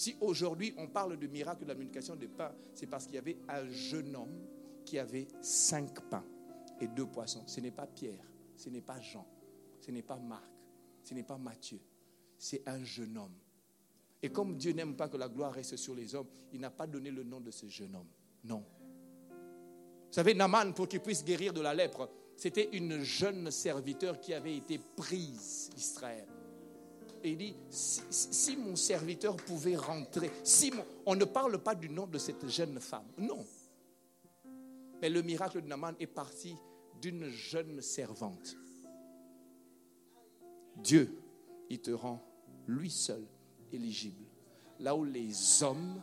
Si aujourd'hui on parle de miracle de la multiplication des pains, c'est parce qu'il y avait un jeune homme qui avait cinq pains et deux poissons. Ce n'est pas Pierre, ce n'est pas Jean, ce n'est pas Marc, ce n'est pas Matthieu, c'est un jeune homme et comme Dieu n'aime pas que la gloire reste sur les hommes, il n'a pas donné le nom de ce jeune homme. Non. Vous savez, Naman, pour qu'il puisse guérir de la lèpre, c'était une jeune serviteur qui avait été prise d'Israël. Et il dit, si, mon serviteur pouvait rentrer, si on ne parle pas du nom de cette jeune femme, non. Mais le miracle de Naman est parti d'une jeune servante. Dieu, il te rend lui seul éligible. Là où les hommes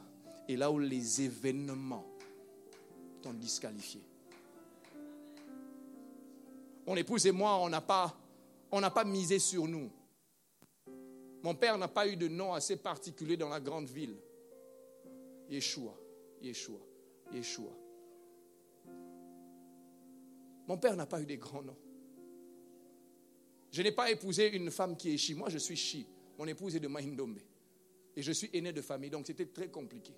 et là où les événements t'ont disqualifié. Mon épouse et moi, on n'a pas, on n'a pas misé sur nous. Mon père n'a pas eu de nom assez particulier dans la grande ville. Yeshua, Yeshua, Yeshua. Mon père n'a pas eu des grands noms. Je n'ai pas épousé une femme qui est chi. Moi, je suis chi. Mon épouse est de Mahindombe. Et je suis aîné de famille, donc c'était très compliqué.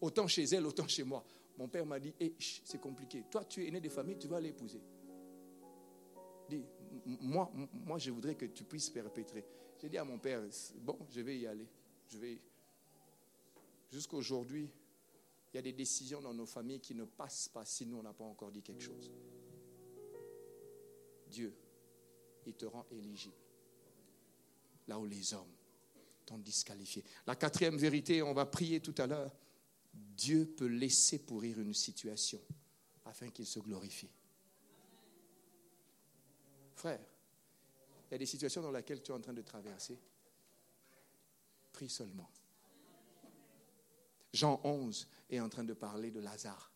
Autant chez elle, autant chez moi. Mon père m'a dit, hey, c'est compliqué. Toi, tu es aîné de famille, tu vas l'épouser. Dis, moi, moi, je voudrais que tu puisses perpétrer. J'ai dit à mon père, bon, je vais y aller. Je vais. Jusqu'aujourd'hui, il y a des décisions dans nos familles qui ne passent pas si nous, on n'a pas encore dit quelque chose. Dieu, il te rend éligible. Là où les hommes t'ont disqualifié. La quatrième vérité, on va prier tout à l'heure. Dieu peut laisser pourrir une situation afin qu'il se glorifie. Frère, il y a des situations dans lesquelles tu es en train de traverser. Prie seulement. Jean 11 est en train de parler de Lazare.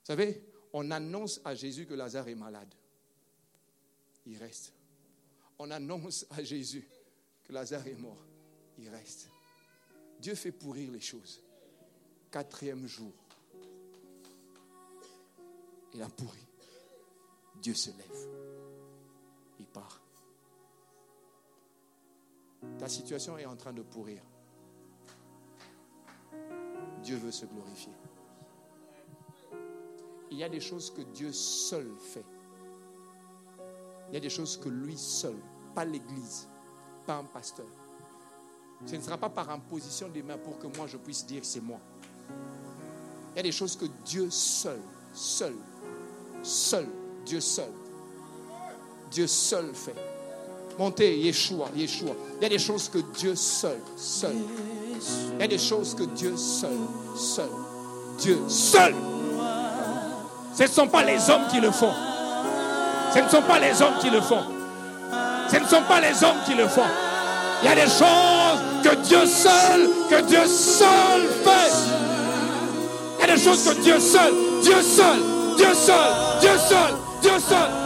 Vous savez, on annonce à Jésus que Lazare est malade. Il reste. On annonce à Jésus que Lazare est mort. Il reste. Dieu fait pourrir les choses. Quatrième jour, il a pourri. Dieu se lève. Part. Ta situation est en train de pourrir. Dieu veut se glorifier. Il y a des choses que Dieu seul fait. Il y a des choses que lui seul, pas l'Église, pas un pasteur. Ce ne sera pas par imposition des mains pour que moi je puisse dire c'est moi. Il y a des choses que Dieu seul, seul, seul, Dieu seul, Dieu seul fait. Montez, Yeshua, Yeshua. Il y a des choses que Dieu seul, seul. Il y a des choses que Dieu seul, seul, Dieu seul. Ce ne sont pas les hommes qui le font. Ce ne sont pas les hommes qui le font. Ce ne sont pas les hommes qui le font. Il y a des choses que Dieu seul, que Dieu seul fait. Il y a des choses que Dieu seul, Dieu seul, Dieu seul, Dieu seul, Dieu seul,